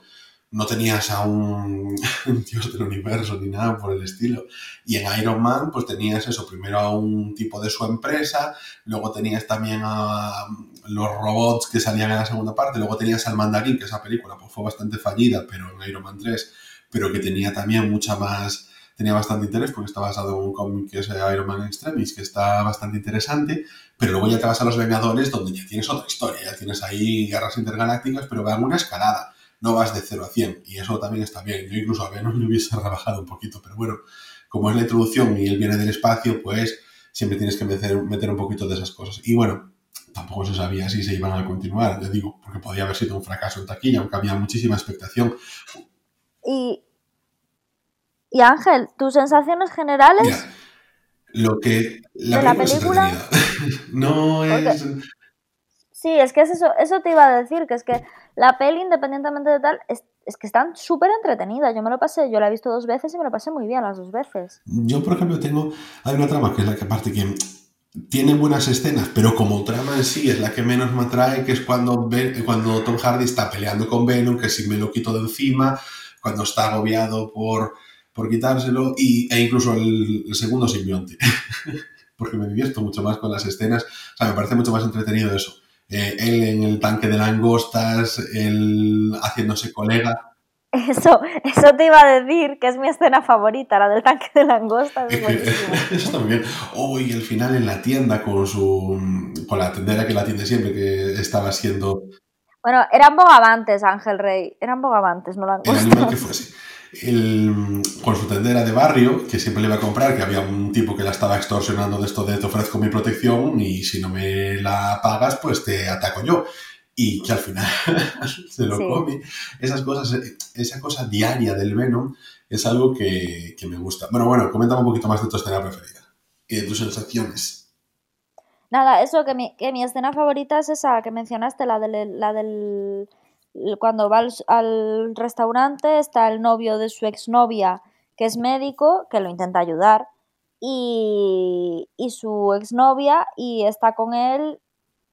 No tenías a un dios del universo ni nada por el estilo. Y en Iron Man, pues tenías eso, primero a un tipo de su empresa, luego tenías también a los robots que salían en la segunda parte, luego tenías al mandarín, que esa película pues, fue bastante fallida, pero en Iron Man 3, pero que tenía también mucha más tenía bastante interés porque está basado en un cómic que es Iron Man Extremis, que está bastante interesante, pero luego ya te vas a Los Vengadores donde ya tienes otra historia, ya tienes ahí guerras intergalácticas, pero va en una escalada, no vas de 0 a 100 y eso también está bien. Yo incluso a Venom me hubiese rebajado un poquito, pero bueno, como es la introducción y él viene del espacio, pues siempre tienes que meter, meter un poquito de esas cosas. Y bueno, tampoco se sabía si se iban a continuar, ya digo, porque podía haber sido un fracaso en taquilla, aunque había muchísima expectación. Y, y Ángel, tus sensaciones generales. lo que la, de la película no es. Sí, es que es eso, eso te iba a decir, que es que la peli, independientemente de tal, es, que están súper entretenidas. Yo me lo pasé, yo la he visto dos veces y me lo pasé muy bien las dos veces. Yo, por ejemplo, tengo. Hay una trama que es la que aparte que tiene buenas escenas, pero como trama en sí es la que menos me atrae, que es cuando, cuando Tom Hardy está peleando con Venom, que si me lo quito de encima, cuando está agobiado por por quitárselo y, e incluso el, segundo simbionte, porque me divierto mucho más con las escenas, o sea, me parece mucho más entretenido eso. Eh, él en el tanque de langostas, él haciéndose colega. Eso, eso te iba a decir, que es mi escena favorita, la del tanque de langostas. eso está muy bien. Oh, y el final en la tienda con su con la tendera que la atiende siempre, que estaba siendo... Bueno, eran bogavantes, Ángel Rey. Eran bogavantes, no langostas. El animal que fuese el, con su tendera de barrio, que siempre le iba a comprar, que había un tipo que la estaba extorsionando de esto de te ofrezco mi protección y si no me la pagas, pues te ataco yo. Y que al final se lo come. Esas cosas, esa cosa diaria del Venom es algo que, que me gusta. Bueno, bueno, coméntame un poquito más de tu escena preferida y de tus sensaciones. Nada, eso, que mi, que mi escena favorita es esa que mencionaste, la del, la del cuando va al, restaurante está el novio de su exnovia que es médico, que lo intenta ayudar, y, y su exnovia y está con él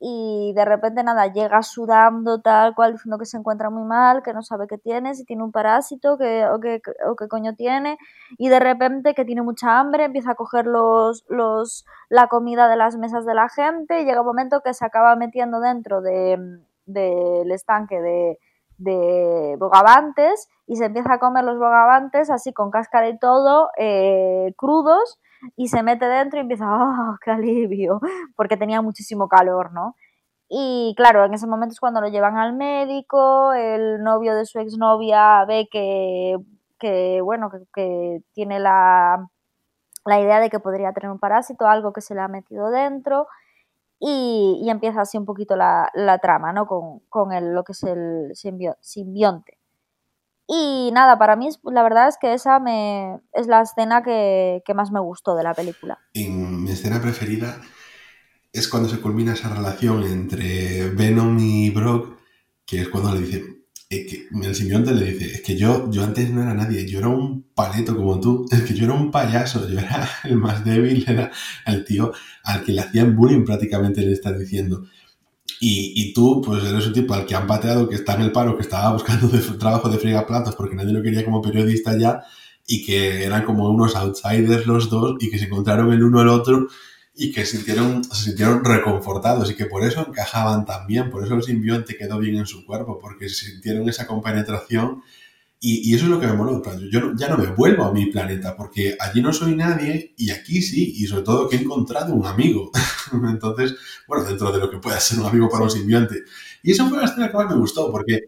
y de repente nada, llega sudando tal cual, diciendo que se encuentra muy mal, que no sabe qué tiene, si tiene un parásito que, o, qué, o qué coño tiene, y de repente que tiene mucha hambre, empieza a coger los, los, la comida de las mesas de la gente y llega un momento que se acaba metiendo dentro de, del estanque de, de bogavantes y se empieza a comer los bogavantes así con cáscara y todo, eh, crudos, y se mete dentro y empieza, ¡oh, qué alivio! Porque tenía muchísimo calor, ¿no? Y claro, en ese momento es cuando lo llevan al médico, el novio de su exnovia ve que, bueno, que, que tiene la, la idea de que podría tener un parásito, algo que se le ha metido dentro, y, empieza así un poquito la, trama, ¿no? Con, con lo que es el simbionte. Y nada, para mí la verdad es que esa me, es la escena que, que, más me gustó de la película. Mi escena preferida es cuando se culmina esa relación entre Venom y Brock, que es cuando le dice, que el simbionte le dice, es que yo, yo antes no era nadie, yo era un paleto como tú, es que yo era un payaso, yo era el más débil, era el tío al que le hacían bullying prácticamente, le está diciendo. Y, y, tú, pues eres un tipo al que han pateado, que está en el paro, que estaba buscando de, trabajo de platos porque nadie lo quería como periodista ya, y que eran como unos outsiders los dos, y que se encontraron el uno el otro, y que sintieron, se sintieron reconfortados y que por eso encajaban tan bien, por eso el simbionte quedó bien en su cuerpo, porque sintieron esa compenetración y, eso es lo que me moló. Yo ya no me vuelvo a mi planeta porque allí no soy nadie y aquí sí, y sobre todo que he encontrado un amigo. Entonces, bueno, dentro de lo que pueda ser un amigo para un simbionte. Y eso fue la escena que más me gustó porque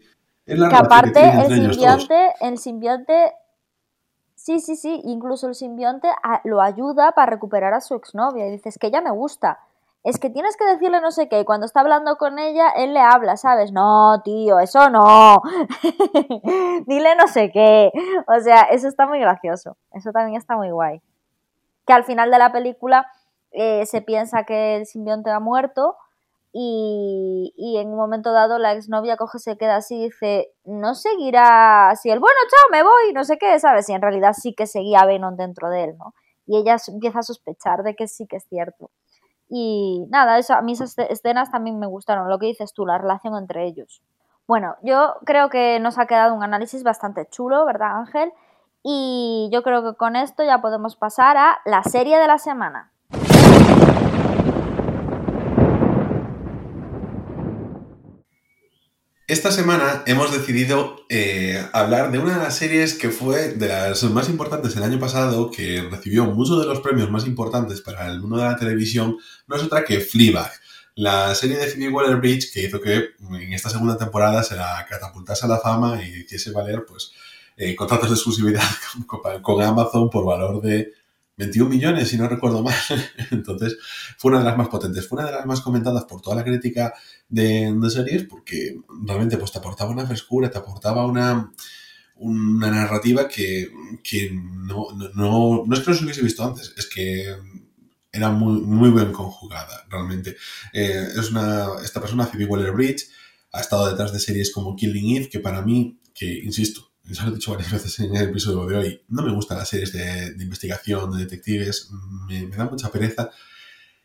es la que aparte el simbionte, el simbionte, sí, sí, sí, incluso el simbionte lo ayuda para recuperar a su exnovia y dices que ella me gusta es que tienes que decirle no sé qué, y cuando está hablando con ella, él le habla, ¿sabes? No, tío, eso no. Dile no sé qué. O sea, eso está muy gracioso. Eso también está muy guay. Que al final de la película eh, se piensa que el simbionte ha muerto y, en un momento dado la exnovia coge, se queda así y dice, no seguirá así el, bueno, chao, me voy, no sé qué, ¿sabes? Y en realidad sí que seguía Venom dentro de él, ¿no? Y ella empieza a sospechar de que sí que es cierto. Y nada, eso, a mí esas escenas también me gustaron, lo que dices tú, la relación entre ellos. Bueno, yo creo que nos ha quedado un análisis bastante chulo, ¿verdad Ángel? Y yo creo que con esto ya podemos pasar a la serie de la semana. Esta semana hemos decidido eh, hablar de una de las series que fue de las más importantes el año pasado, que recibió muchos de los premios más importantes para el mundo de la televisión, no es otra que Fleabag, la serie de Phoebe Waller-Bridge que hizo que en esta segunda temporada se la catapultase a la fama y hiciese valer pues, eh, contratos de exclusividad con Amazon por valor de 21 millones, si no recuerdo mal. Entonces, fue una de las más potentes, fue una de las más comentadas por toda la crítica de, series, porque realmente pues, te aportaba una frescura, te aportaba una, una narrativa que, no, no, no, es que no se hubiese visto antes, es que era muy, muy bien conjugada, realmente. Eh, es una, esta persona, Phoebe Waller-Bridge, ha estado detrás de series como Killing Eve, que para mí, que insisto, ya lo he dicho varias veces en el episodio de hoy, no me gustan las series de, investigación, de detectives, me, da mucha pereza.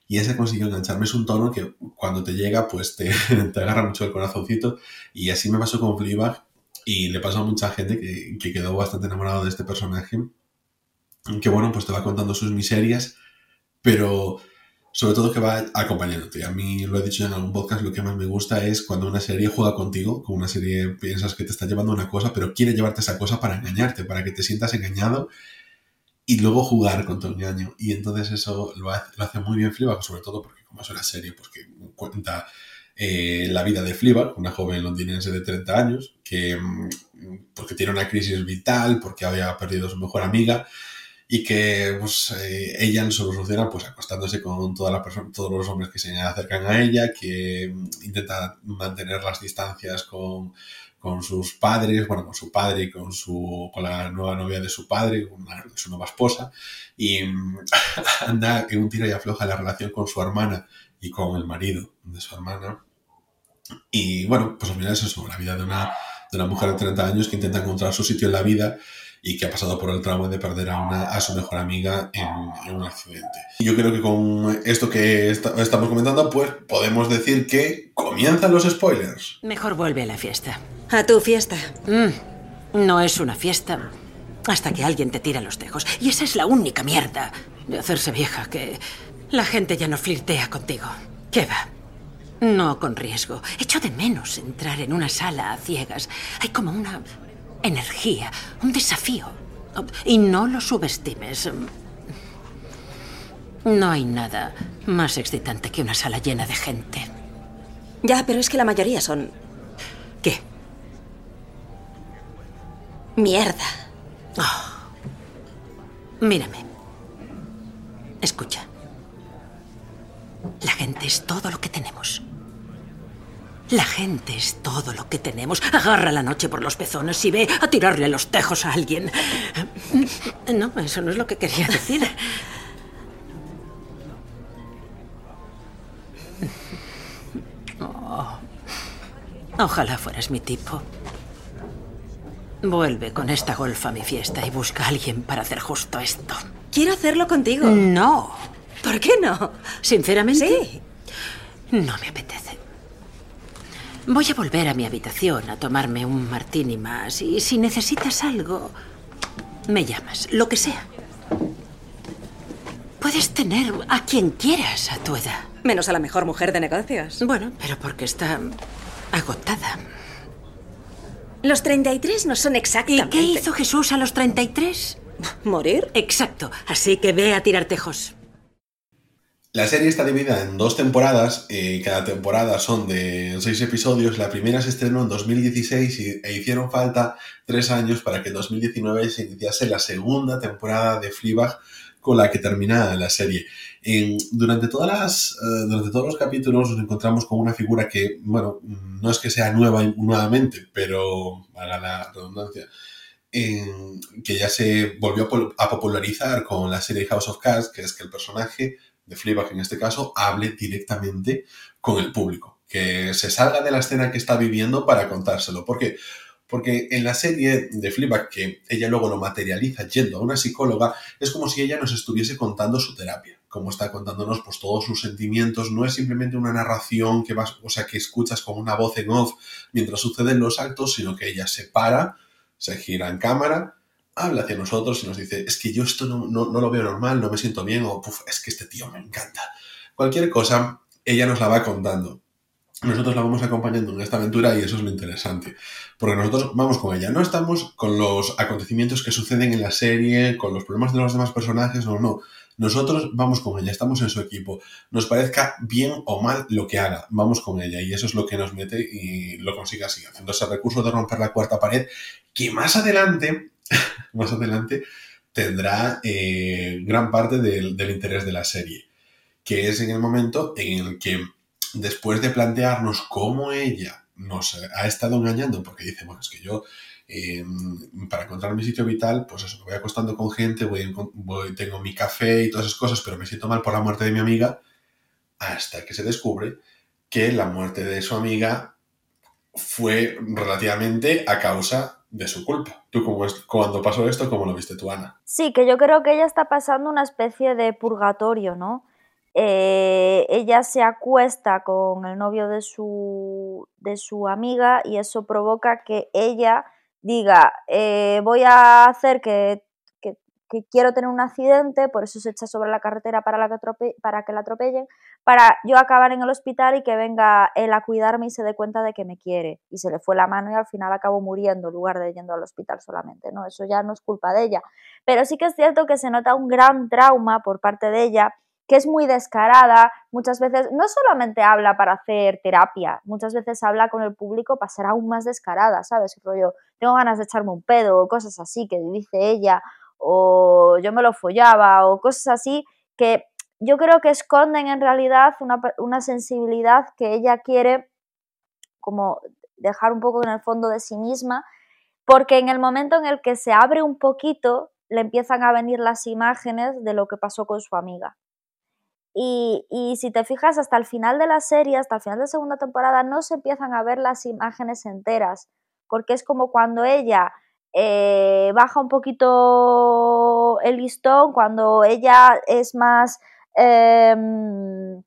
Y ese consiguió engancharme. Es un tono que cuando te llega, pues te, te agarra mucho el corazoncito. Y así me pasó con Fleabag. Y le pasó a mucha gente que, que quedó bastante enamorado de este personaje. Que bueno, pues te va contando sus miserias. Pero sobre todo que va acompañándote. A mí, lo he dicho en algún podcast, lo que más me gusta es cuando una serie juega contigo, con una serie piensas que te está llevando una cosa, pero quiere llevarte esa cosa para engañarte, para que te sientas engañado y luego jugar con tu engaño. Y entonces eso lo hace, muy bien Fleabag, sobre todo porque como es una serie pues, que cuenta eh, la vida de Fleabag, una joven londinense de 30 años, que mm, porque tiene una crisis vital, porque había perdido a su mejor amiga, y que pues, eh, ella lo soluciona pues acostándose con toda la todos los hombres que se acercan a ella, que mm, intenta mantener las distancias con, con, sus padres, bueno, con su padre y con, su, con la nueva novia de su padre, su nueva esposa, y mm, anda en un tiro y afloja la relación con su hermana y con el marido de su hermana. Y bueno, pues al final es eso, la vida de una, de una mujer de 30 años que intenta encontrar su sitio en la vida y que ha pasado por el trauma de perder a, una, a su mejor amiga en, un accidente. Y yo creo que con esto que estamos comentando, pues podemos decir que comienzan los spoilers. Mejor vuelve a la fiesta. ¿A tu fiesta? Mm, no es una fiesta hasta que alguien te tira los tejos. Y esa es la única mierda de hacerse vieja, que la gente ya no flirtea contigo. ¿Qué va? No con riesgo. Echo de menos entrar en una sala a ciegas. Hay como una energía, un desafío. Y no lo subestimes. No hay nada más excitante que una sala llena de gente. Ya, pero es que la mayoría son... ¿Qué? Mierda. Oh. Mírame. Escucha. La gente es todo lo que tenemos. La gente es todo lo que tenemos. Agarra la noche por los pezones y ve a tirarle los tejos a alguien. No, eso no es lo que quería decir. Oh. Ojalá fueras mi tipo. Vuelve con esta golfa a mi fiesta y busca a alguien para hacer justo esto. Quiero hacerlo contigo. No. ¿Por qué no? Sinceramente. Sí. No me apetece. Voy a volver a mi habitación a tomarme un martini más y si necesitas algo, me llamas, lo que sea. Puede Puedes tener a quien quieras a tu edad. Menos a la mejor mujer de negocios. Bueno, pero porque está agotada. Los 33 no son ¿Y exactamente... qué hizo Jesús a los 33? ¿Morir? Exacto. Así que ve a tirar tejos. La serie está dividida en dos temporadas, eh, cada temporada son de seis episodios. La primera se estrenó en 2016 y, e hicieron falta tres años para que en 2019 se iniciase la segunda temporada de Fleabag con la que termina la serie. Durante, todas las, eh, durante todos los capítulos nos encontramos con una figura que, bueno, no es que sea nueva nuevamente, pero para la redundancia, que ya se volvió a popularizar con la serie House of Cards, que es que el personaje de Fleabag en este caso hable directamente con el público, que se salga de la escena que está viviendo para contárselo. ¿Por qué? Porque en la serie de Fleabag, que ella luego lo materializa yendo a una psicóloga, es como si ella nos estuviese contando su terapia, como está contándonos pues todos sus sentimientos, no es simplemente una narración que vas, o sea, que escuchas con una voz en off mientras suceden los actos, sino que ella se para, se gira en cámara, habla hacia nosotros y nos dice, es que yo esto no, no- no lo veo normal, no me siento bien, o "Puf, es que este tío me encanta. Cualquier cosa, ella nos la va contando. Nosotros la vamos acompañando en esta aventura y eso es lo interesante. Porque nosotros vamos con ella. No estamos con los acontecimientos que suceden en la serie, con los problemas de los demás personajes, no, no. Nosotros vamos con ella, estamos en su equipo. Nos parezca bien o mal lo que haga, vamos con ella. Y eso es lo que nos mete y lo consigue así, haciendo ese recurso de romper la cuarta pared, que más adelante, más adelante, tendrá eh, gran parte del, del interés de la serie. Que es en el momento en el que, después de plantearnos cómo ella nos ha estado engañando, porque dice, bueno, es que yo eh, para encontrar mi sitio vital, pues eso, me voy acostando con gente, voy- tengo mi café y todas esas cosas, pero me siento mal por la muerte de mi amiga, hasta que se descubre que la muerte de su amiga fue relativamente a causa de su culpa. Tú, como es, cuando pasó esto, ¿cómo lo viste tú, Ana? Sí, que yo creo que ella está pasando una especie de purgatorio, ¿no? Eh, ella se acuesta con el novio de su, de su amiga y eso provoca que ella diga, eh, voy a hacer que, que- quiero tener un accidente, por eso se echa sobre la carretera para, la que para que la atropellen, para yo acabar en el hospital y que venga él a cuidarme y se dé cuenta de que me quiere. Y se le fue la mano y al final acabó muriendo en lugar de yendo al hospital solamente, ¿no? Eso ya no es culpa de ella. Pero sí que es cierto que se nota un gran trauma por parte de ella, que es muy descarada, muchas veces no solamente habla para hacer terapia, muchas veces habla con el público para ser aún más descarada, ¿sabes? Rollo, tengo ganas de echarme un pedo o cosas así que dice ella, o yo me lo follaba o cosas así que yo creo que esconden en realidad una, una sensibilidad que ella quiere como dejar un poco en el fondo de sí misma, porque en el momento en el que se abre un poquito, le empiezan a venir las imágenes de lo que pasó con su amiga. Y, y si te fijas, hasta el final de la serie, hasta el final de la segunda temporada, no se empiezan a ver las imágenes enteras, porque es como cuando ella eh, baja un poquito el listón, cuando ella es más... em,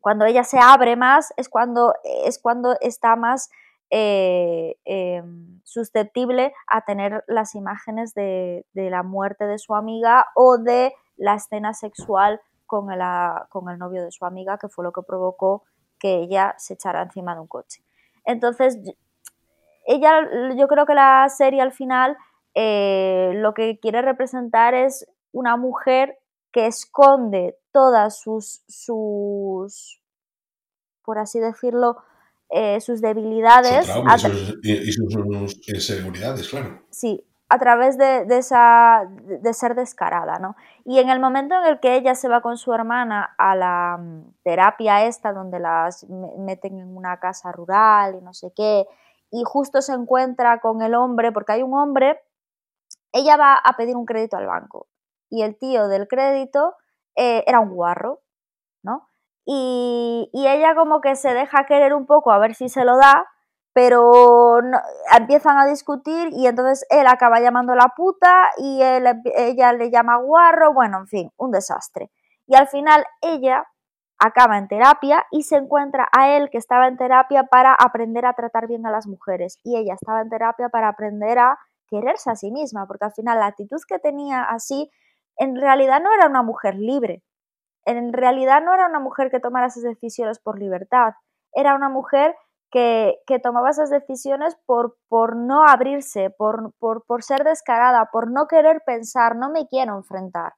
cuando ella se abre más es cuando, es cuando está más eh, em, susceptible a tener las imágenes de, la muerte de su amiga o de la escena sexual con el, a- con el novio de su amiga, que fue lo que provocó que ella se echara encima de un coche. Entonces, ella, yo creo que la serie al final eh, lo que quiere representar es una mujer que esconde todas sus, sus por así decirlo, eh, sus Su debilidades trauma y sus, sus inseguridades, claro. sí, a través de, de esa, de ser descarada, ¿no? Y en el momento en el que ella se va con su hermana a la mm, terapia esta, donde las me- meten en una casa rural y no sé qué, y justo se encuentra con el hombre, porque hay un hombre, ella va a pedir un crédito al banco, y el tío del crédito eh, era un guarro, ¿no? Y, y ella como que se deja querer un poco a ver si se lo da, pero empiezan a discutir y entonces él acaba llamando la puta y él ella le llama guarro, bueno, en fin, un desastre. Y al final ella acaba en terapia y se encuentra a él que estaba en terapia para aprender a tratar bien a las mujeres. Y ella estaba en terapia para aprender a quererse a sí misma, porque al final la actitud que tenía así en realidad no era una mujer libre, en realidad no era una mujer que tomara esas decisiones por libertad, era una mujer que, tomaba esas decisiones por, por no abrirse, por, por, por, ser descarada, por no querer pensar, no me quiero enfrentar.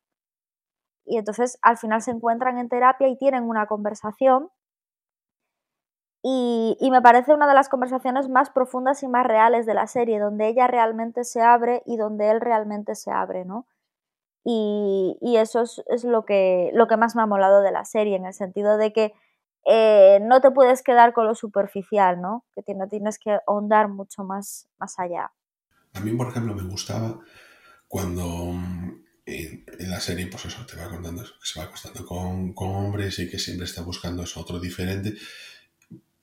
Y entonces al final se encuentran en terapia y tienen una conversación y, y, me parece una de las conversaciones más profundas y más reales de la serie, donde ella realmente se abre y donde él realmente se abre, ¿no? Y, y eso es, lo, que, lo que más me ha molado de la serie, en el sentido de que eh, no te puedes quedar con lo superficial, ¿no? Que tienes que ahondar mucho más, más allá. A mí, por ejemplo, me gustaba cuando en, la serie, pues eso, te va contando, se va acostando con, con hombres y que siempre está buscando eso otro diferente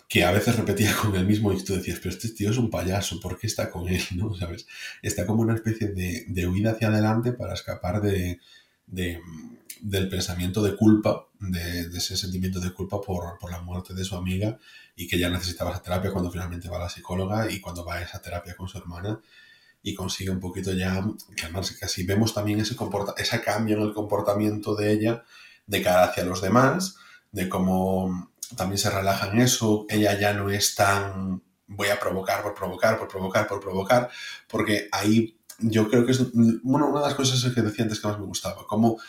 que a veces repetía con el mismo y tú decías, pero este tío es un payaso, ¿por qué está con él? ¿No? ¿Sabes? Está como una especie de, de huida hacia adelante para escapar de, de, del pensamiento de culpa, de, ese sentimiento de culpa por, por, la muerte de su amiga y que ya necesitaba esa terapia cuando finalmente va a la psicóloga y cuando va a esa terapia con su hermana y consigue un poquito ya calmarse. Casi vemos también ese, ese cambio en el comportamiento de ella de cara hacia los demás, de cómo también se relaja en eso, ella ya no es tan voy a provocar por provocar, por provocar, por provocar, porque ahí yo creo que es una de las cosas que decía antes que más me gustaba, como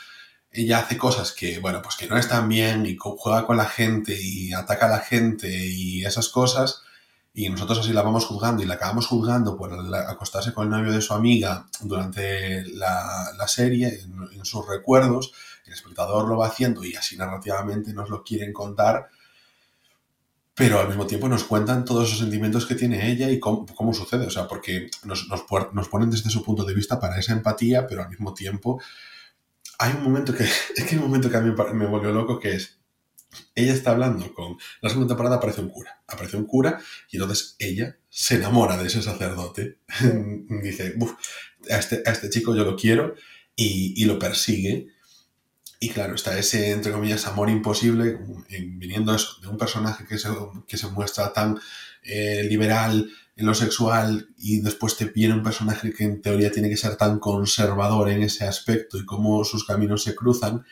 ella hace cosas que, bueno, pues que no están bien y juega con la gente y ataca a la gente y esas cosas, y nosotros así la vamos juzgando y la acabamos juzgando por acostarse con el novio de su amiga durante la, la serie, en, sus recuerdos, el espectador lo va haciendo y así narrativamente nos lo quieren contar pero al mismo tiempo nos cuentan todos esos sentimientos que tiene ella y cómo, cómo sucede, o sea, porque nos, nos, nos, ponen desde su punto de vista para esa empatía, pero al mismo tiempo hay un momento que, es que hay un momento que a mí me volvió loco, que es, ella está hablando con, la segunda temporada aparece un cura, aparece un cura y entonces ella se enamora de ese sacerdote, dice, a este, este chico yo lo quiero y, y lo persigue y claro, está ese, entre comillas, amor imposible, viniendo eso, de un personaje que se, que se muestra tan eh, liberal en lo sexual y después te viene un personaje que en teoría tiene que ser tan conservador en ese aspecto y cómo sus caminos se cruzan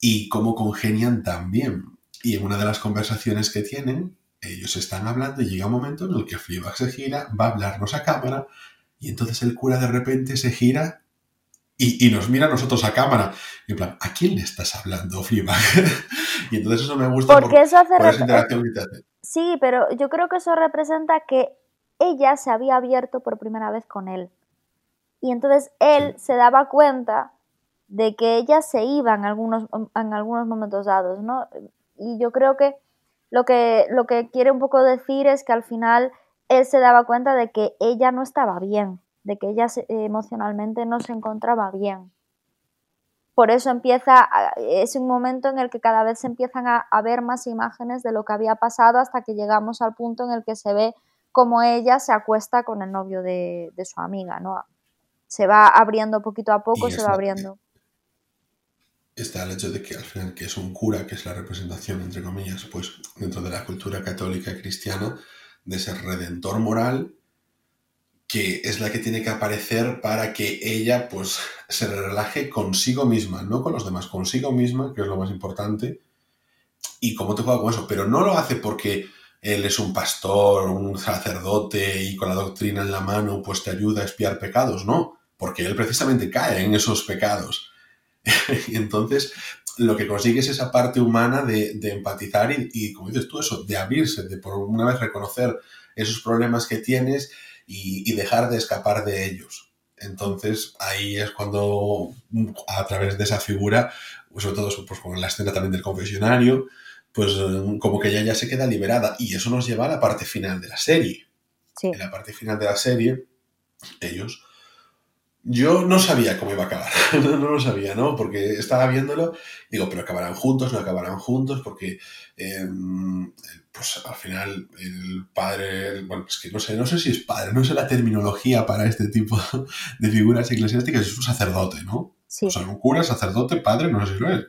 y cómo congenian tan bien. Y en una de las conversaciones que tienen, ellos están hablando y llega un momento en el que Fleabag se gira, va a hablarnos a cámara y entonces el cura de repente se gira y, y, nos mira a nosotros a cámara. Y en plan, ¿a quién le estás hablando, Fleabag? y entonces eso me gusta Porque por, eso hace por esa interacción que te hace. Sí, pero yo creo que eso representa que ella se había abierto por primera vez con él. Y entonces él sí. se daba cuenta de que ella se iba en algunos, en algunos momentos dados, ¿no? Y yo creo que lo, que lo que quiere un poco decir es que al final él se daba cuenta de que ella no estaba bien de que ella emocionalmente no se encontraba bien. Por eso empieza, es un momento en el que cada vez se empiezan a, a, ver más imágenes de lo que había pasado hasta que llegamos al punto en el que se ve como ella se acuesta con el novio de, de su amiga, ¿no? Se va abriendo poquito a poco, se va abriendo. Está el hecho de que al final que es un cura, que es la representación, entre comillas, pues dentro de la cultura católica cristiana, de ese redentor moral que es la que tiene que aparecer para que ella pues se relaje consigo misma, no con los demás, consigo misma, que es lo más importante, y cómo te juega con eso, pero no lo hace porque él es un pastor, un sacerdote y con la doctrina en la mano pues te ayuda a espiar pecados, no, porque él precisamente cae en esos pecados. y entonces lo que consigue es esa parte humana de, de empatizar y, y, como dices tú, eso, de abrirse, de por una vez reconocer esos problemas que tienes y, y, dejar de escapar de ellos. Entonces ahí es cuando a través de esa figura, sobre todo pues, con la escena también del confesionario, pues como que ella ya se queda liberada y eso nos lleva a la parte final de la serie. Sí. En la parte final de la serie, ellos... Yo no sabía cómo iba a acabar, no, no, lo sabía, ¿no? Porque estaba viéndolo, digo, pero acabarán juntos, no acabarán juntos, porque eh, pues al final el padre, bueno, es que no sé, no sé si es padre, no sé la terminología para este tipo de figuras eclesiásticas, es un sacerdote, ¿no? Sí. O sea, un cura, sacerdote, padre, no sé si lo es.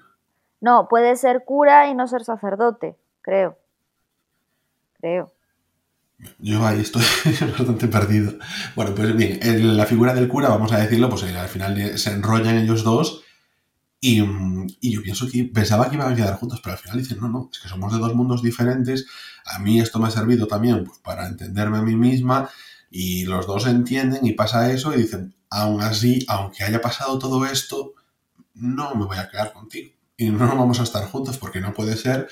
No, puede ser cura y no ser sacerdote, creo. Creo. Yo ahí estoy bastante perdido. Bueno, pues bien, en la figura del cura, vamos a decirlo, pues al final se enrollan ellos dos Y, mm, y yo pienso que pensaba que iban a quedar juntos, pero al final dicen, no, no, es que somos de dos mundos diferentes. A mí esto me ha servido también pues, para entenderme a mí misma y los dos entienden y pasa eso y dicen, aún así, aunque haya pasado todo esto, no me voy a quedar contigo y no vamos a estar juntos porque no puede ser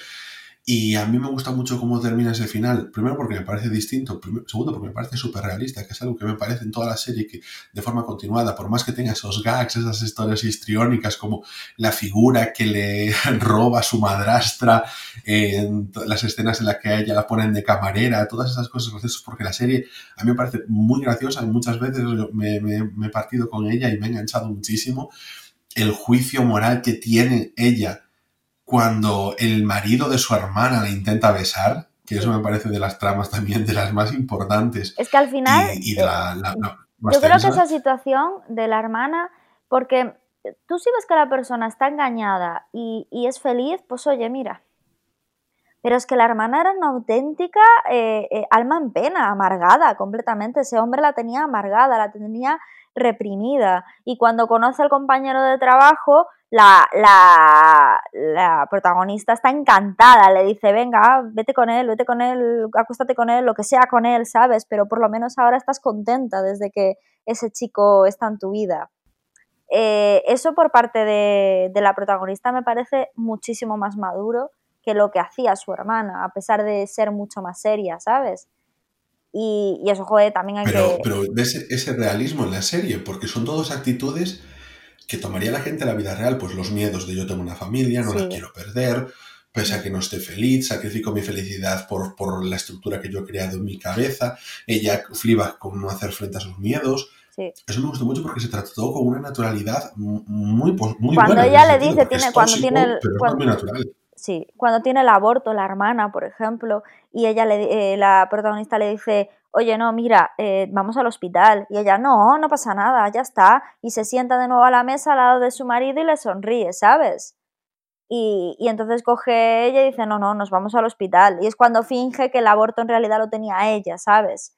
y a mí me gusta mucho cómo termina ese final. Primero porque me parece distinto. segundo porque me parece súper realista, que es algo que me parece en toda la serie que de forma continuada, por más que tenga esos gags, esas historias histriónicas como la figura que le roba a su madrastra, en las escenas en las que a ella la ponen de camarera, todas esas cosas graciosas, porque la serie a mí me parece muy graciosa y muchas veces me, he partido con ella y me ha enganchado muchísimo. El juicio moral que tiene ella cuando el marido de su hermana la intenta besar, que eso me parece de las tramas también de las más importantes. Es que al final... Eh, yo creo que esa situación de la hermana, porque tú si ves que la persona está engañada y, es feliz, pues oye, mira. Pero es que la hermana era una auténtica eh, eh, alma en pena, amargada completamente. Ese hombre la tenía amargada, la tenía reprimida. Y cuando conoce al compañero de trabajo, la, la, protagonista está encantada, le dice, venga, vete con él, vete con él, acuéstate con él, lo que sea con él, ¿sabes? Pero por lo menos ahora estás contenta desde que ese chico está en tu vida. Eh, eso por parte de, la protagonista me parece muchísimo más maduro que lo que hacía su hermana, a pesar de ser mucho más seria, ¿sabes? Y, y eso, joder, también hay que... Pero ese, ese realismo en la serie, porque son todas actitudes que tomaría la gente en la vida real, pues los miedos de yo tengo una familia, no la quiero perder, pese a que no esté feliz, sacrifico mi felicidad por, por la estructura que yo he creado en mi cabeza, ella fliba con no hacer frente a sus miedos. Eso me gustó mucho porque se trató con una naturalidad muy, muy cuando ella le dice, tiene, cuando tiene el, Sí, cuando tiene el aborto, la hermana, por ejemplo, y ella le, eh, la protagonista le dice, oye, no, mira, eh, vamos al hospital. Y ella, no, no pasa nada, ya está. Y se sienta de nuevo a la mesa al lado de su marido y le sonríe, ¿sabes? Y, y, entonces coge ella y dice, no, no, nos vamos al hospital. Y es cuando finge que el aborto en realidad lo tenía ella, ¿sabes?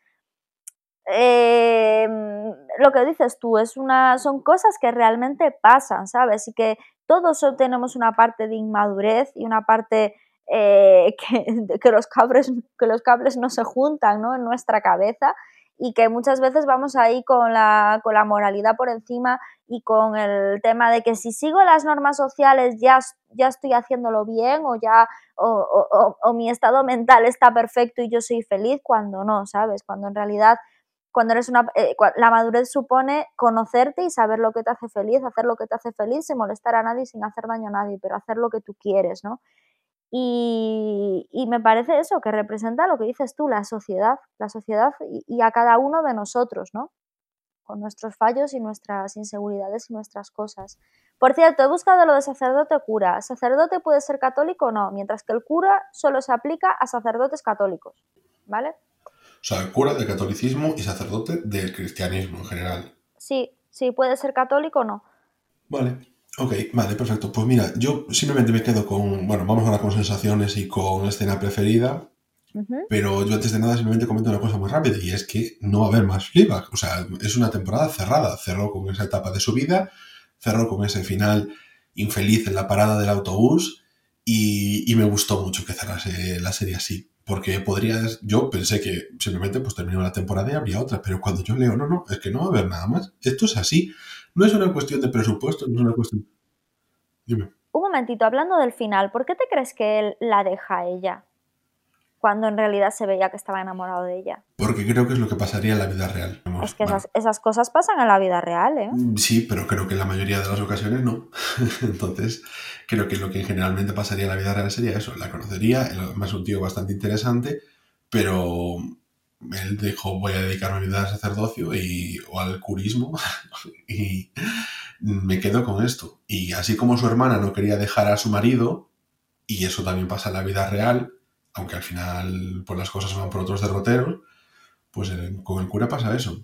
Em, lo que dices tú, es una, son cosas que realmente pasan, ¿sabes? Y que todos tenemos una parte de inmadurez y una parte eh, que, los cables, que los cables no se juntan ¿no? en nuestra cabeza y que muchas veces vamos ahí con la, con la moralidad por encima y con el tema de que si sigo las normas sociales ya, ya estoy haciéndolo bien o ya o, o, mi estado mental está perfecto y yo soy feliz cuando no, ¿sabes? Cuando en realidad cuando eres una eh, la madurez supone conocerte y saber lo que te hace feliz, hacer lo que te hace feliz sin molestar a nadie, sin hacer daño a nadie, pero hacer lo que tú quieres, ¿no? Y, me parece eso, que representa lo que dices tú, la sociedad, la sociedad y, a cada uno de nosotros, ¿no? Con nuestros fallos y nuestras inseguridades y nuestras cosas. Por cierto, he buscado lo de sacerdote cura. ¿Sacerdote puede ser católico o no? Mientras que el cura solo se aplica a sacerdotes católicos, ¿vale? O sea, cura del catolicismo y sacerdote del cristianismo en general. Sí, sí, puede ser católico o no. Vale. Ok, vale, perfecto. Pues mira, yo simplemente me quedo con, bueno, vamos ahora con sensaciones y con escena preferida, pero yo antes de nada simplemente comento una cosa muy rápida y es que no va a haber más Fleabag. O sea, es una temporada cerrada. Cerró con esa etapa de su vida, cerró con ese final infeliz en la parada del autobús y, me gustó mucho que cerrase la serie así. Porque podrías, yo pensé que simplemente pues terminó la temporada y habría otra, pero cuando yo leo, no, no, es que no va a haber nada más. Esto es así. No es una cuestión de presupuesto, no es una cuestión... Dime. Un momentito, hablando del final, ¿por qué te crees que él la deja a ella? Cuando en realidad se veía que estaba enamorado de ella. Porque creo que es lo que pasaría en la vida real. es que esas, cosas pasan en la vida real, ¿eh? Mm, sí, pero creo que en la mayoría de las ocasiones no. Entonces, creo que lo que generalmente pasaría en la vida real sería eso. La conocería, además un tío bastante interesante, pero él dijo voy a dedicarme a mi vida al sacerdocio y, o al curismo y me quedo con esto. Y así como su hermana no quería dejar a su marido, y eso también pasa en la vida real, aunque al final pues las cosas van por otros derroteros, pues con el cura pasa eso.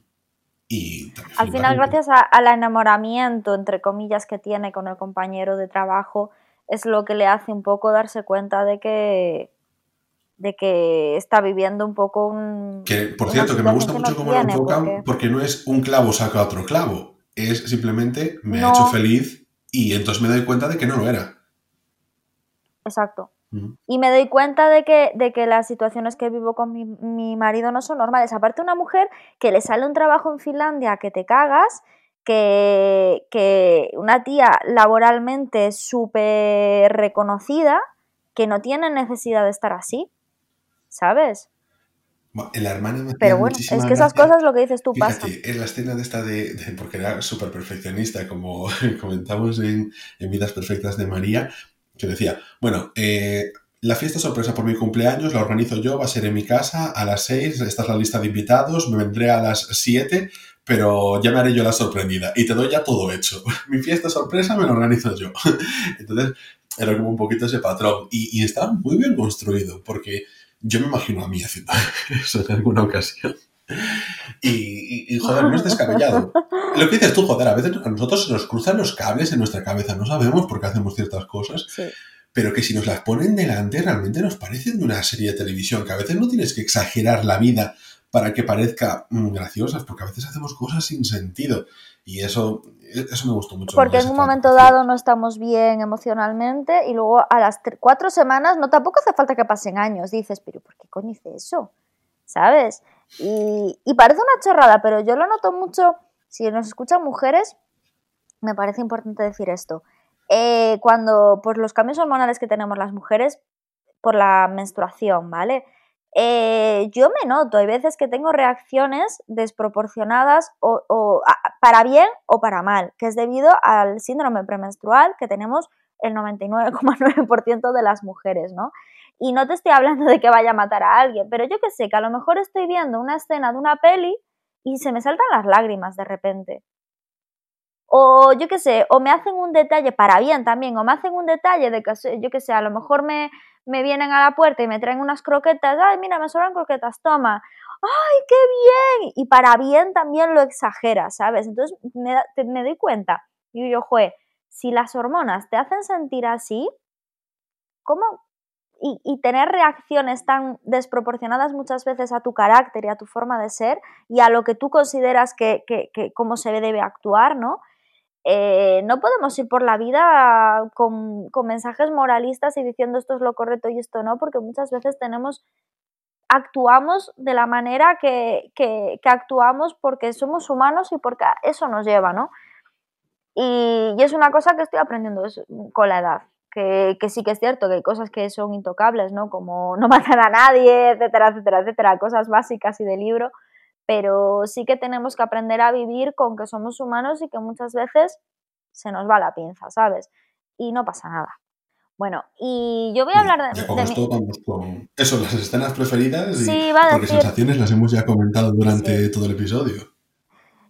Y al final, gracias al enamoramiento, entre comillas, que tiene con el compañero de trabajo, es lo que le hace un poco darse cuenta de que, de que está viviendo un poco un... Que, por cierto, que me gusta mucho cómo lo enfocan, porque... no es un clavo saca otro clavo, es simplemente me ha hecho feliz Y entonces me doy cuenta de que no lo era. Exacto. Y me doy cuenta de que, de que las situaciones que vivo con mi, mi marido no son normales. Aparte, una mujer que le sale un trabajo en Finlandia que te cagas, que, que una tía laboralmente súper reconocida, que no tiene necesidad de estar así, ¿sabes? Bueno, en la hermana me Pero bueno, es que esas gracia. cosas, lo que dices tú. Fíjate, en la escena de esta de, de- porque era súper perfeccionista, como comentamos en, en Vidas Perfectas de María, que decía, bueno, eh, la fiesta sorpresa por mi cumpleaños la organizo yo, va a ser en mi casa a las 6, esta es la lista de invitados, me vendré a las 7, pero ya me haré yo la sorprendida y te doy ya todo hecho. mi fiesta sorpresa me la organizo yo. Entonces, era como un poquito ese patrón y, y estaba muy bien construido, porque yo me imagino a mí haciendo eso en alguna ocasión. Y, y- y, joder, no es descabellado. Lo que dices tú, joder, a veces a nosotros se nos cruzan los cables en nuestra cabeza, no sabemos por qué hacemos ciertas cosas, Sí. pero que si nos las ponen delante realmente nos parecen de una serie de televisión, que a veces no tienes que exagerar la vida para que parezca mm, graciosas, porque a veces hacemos cosas sin sentido. Y eso, eso me gustó mucho. Porque en un momento dado no estamos bien emocionalmente y luego a las cuatro semanas, no tampoco hace falta que pasen años, dices, pero ¿por qué coño hice eso? ¿Sabes? Y, parece una chorrada, pero yo lo noto mucho, si nos escuchan mujeres, me parece importante decir esto. Eh, cuando, pues los cambios hormonales que tenemos las mujeres por la menstruación, ¿vale? Eh, yo me noto, hay veces que tengo reacciones desproporcionadas o, para bien o para mal, que es debido al síndrome premenstrual que tenemos el 99,9% de las mujeres, ¿no? Y no te estoy hablando de que vaya a matar a alguien, pero yo que sé, que a lo mejor estoy viendo una escena de una peli y se me saltan las lágrimas de repente. O yo qué sé, o me hacen un detalle para bien también, o me hacen un detalle de que, yo qué sé, a lo mejor me, me vienen a la puerta y me traen unas croquetas, ay, mira, me sobran croquetas, toma, ay, qué bien, y para bien también lo exagera, ¿sabes? Entonces me, te- me doy cuenta, digo yo, jue, si las hormonas te hacen sentir así, ¿cómo? Y, tener reacciones tan desproporcionadas muchas veces a tu carácter y a tu forma de ser y a lo que tú consideras que, que, cómo se debe actuar, ¿no? Eh, no podemos ir por la vida con, con mensajes moralistas y diciendo esto es lo correcto y esto no, porque muchas veces tenemos, actuamos de la manera que, que, actuamos porque somos humanos y porque eso nos lleva, ¿no? Y, es una cosa que estoy aprendiendo con la edad. Que, que sí que es cierto que hay cosas que son intocables, ¿no? Como no matar a nadie, etcétera, etcétera, etcétera, cosas básicas y de libro, pero sí que tenemos que aprender a vivir con que somos humanos y que muchas veces se nos va la pinza, ¿sabes? Y no pasa nada. Bueno, y yo voy a hablar de, Ya de mi- vamos con eso, las escenas preferidas y Sí, porque decir- sensaciones las hemos ya comentado durante Sí. todo el episodio.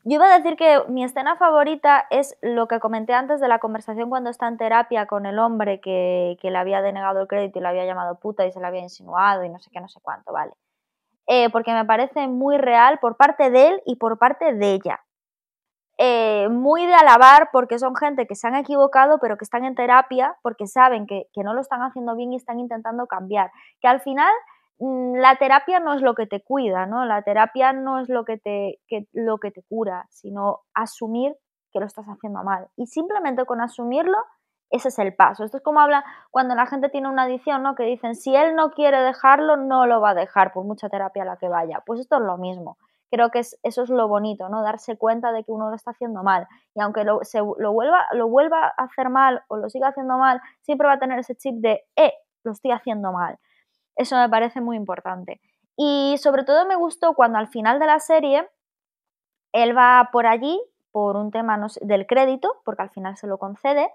Yo iba a decir que mi escena favorita es lo que comenté antes de la conversación cuando está en terapia con el hombre que, le había denegado el crédito y le había llamado puta y se le había insinuado y no sé qué, no sé cuánto, ¿vale? Eh, porque me parece muy real por parte de él y por parte de ella. Eh, muy de alabar porque son gente que se han equivocado pero que están en terapia porque saben que, no lo están haciendo bien y están intentando cambiar. Que al final la terapia no es lo que te cuida, ¿no? La terapia no es lo que te, lo que te cura, sino asumir que lo estás haciendo mal. Y simplemente con asumirlo, ese es el paso. Esto es como habla cuando la gente tiene una adicción, ¿no? Que dicen, si él no quiere dejarlo, no lo va a dejar, por mucha terapia a la que vaya. Pues esto es lo mismo. Creo que es- eso es lo bonito, ¿no? Darse cuenta de que uno lo está haciendo mal. Y aunque lo, lo, vuelva, lo vuelva a hacer mal o lo siga haciendo mal, siempre va a tener ese chip de, eh, lo estoy haciendo mal. Eso me parece muy importante. Y sobre todo me gustó cuando al final de la serie él va por allí por un tema no del crédito, porque al final se lo concede,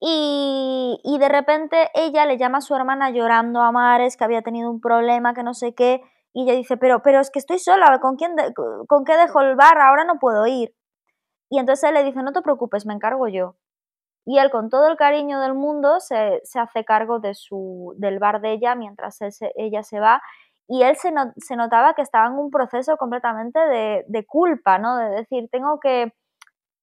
y, y de repente ella le llama a su hermana llorando a mares, que había tenido un problema, que no sé qué, y ella dice, pero, pero es que estoy sola, ¿con, quién de- ¿con qué dejo el bar? Ahora no puedo ir. Y entonces él le dice, no te preocupes, me encargo yo. Y él con todo el cariño del mundo se, se hace cargo de su, del bar de ella mientras ella se va. Y él se, no- se notaba que estaba en un proceso completamente de, de culpa, ¿no? De decir, tengo que,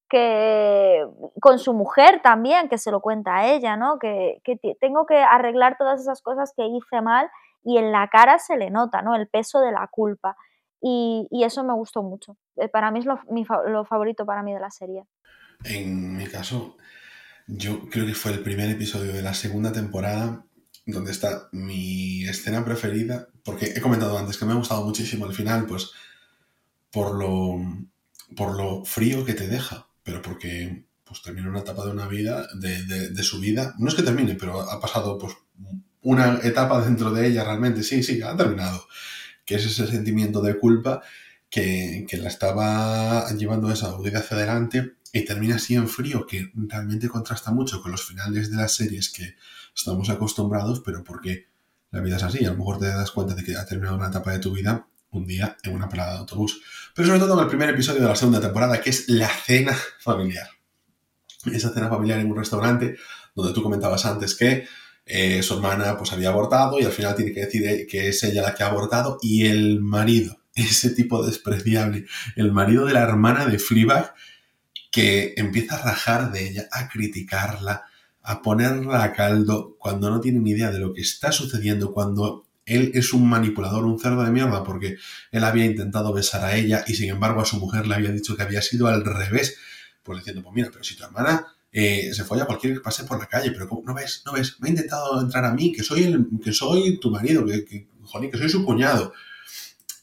que, con su mujer también, que se lo cuenta a ella, ¿no? Que, que tengo que arreglar todas esas cosas que hice mal y en la cara se le nota, ¿no? El peso de la culpa. Y, y eso me gustó mucho. Eh, Para mí es lo, mi lo favorito para mí de la serie. En mi caso, Yo creo que fue el primer episodio de la segunda temporada donde está mi escena preferida, porque he comentado antes que me ha gustado muchísimo al final, pues por lo, por lo frío que te deja, pero porque pues termina una etapa de una vida, de, de, de, su vida, no es que termine, pero ha pasado pues una etapa dentro de ella realmente, sí, sí, ha terminado, que es ese sentimiento de culpa que, que la estaba llevando esa vida hacia adelante y termina así en frío, que realmente contrasta mucho con los finales de las series que estamos acostumbrados, pero porque la vida es así, a lo mejor te das cuenta de que ha terminado una etapa de tu vida un día en una parada de autobús. Pero sobre todo en el primer episodio de la segunda temporada, que es la cena familiar. Esa cena familiar en un restaurante, donde tú comentabas antes que eh, su hermana pues había abortado y al final tiene que decir que es ella la que ha abortado y el marido, ese tipo despreciable, el marido de la hermana de Fleabag, que empieza a rajar de ella, a criticarla, a ponerla a caldo cuando no tiene ni idea de lo que está sucediendo, cuando él es un manipulador, un cerdo de mierda, porque él había intentado besar a ella y sin embargo a su mujer le había dicho que había sido al revés. Pues diciendo, pues mira, pero si tu hermana eh, se fue a cualquier que pase por la calle, pero ¿cómo? no ves, no ves, me ha intentado entrar a mí, que soy, el, que soy tu marido, que, que, que soy su cuñado.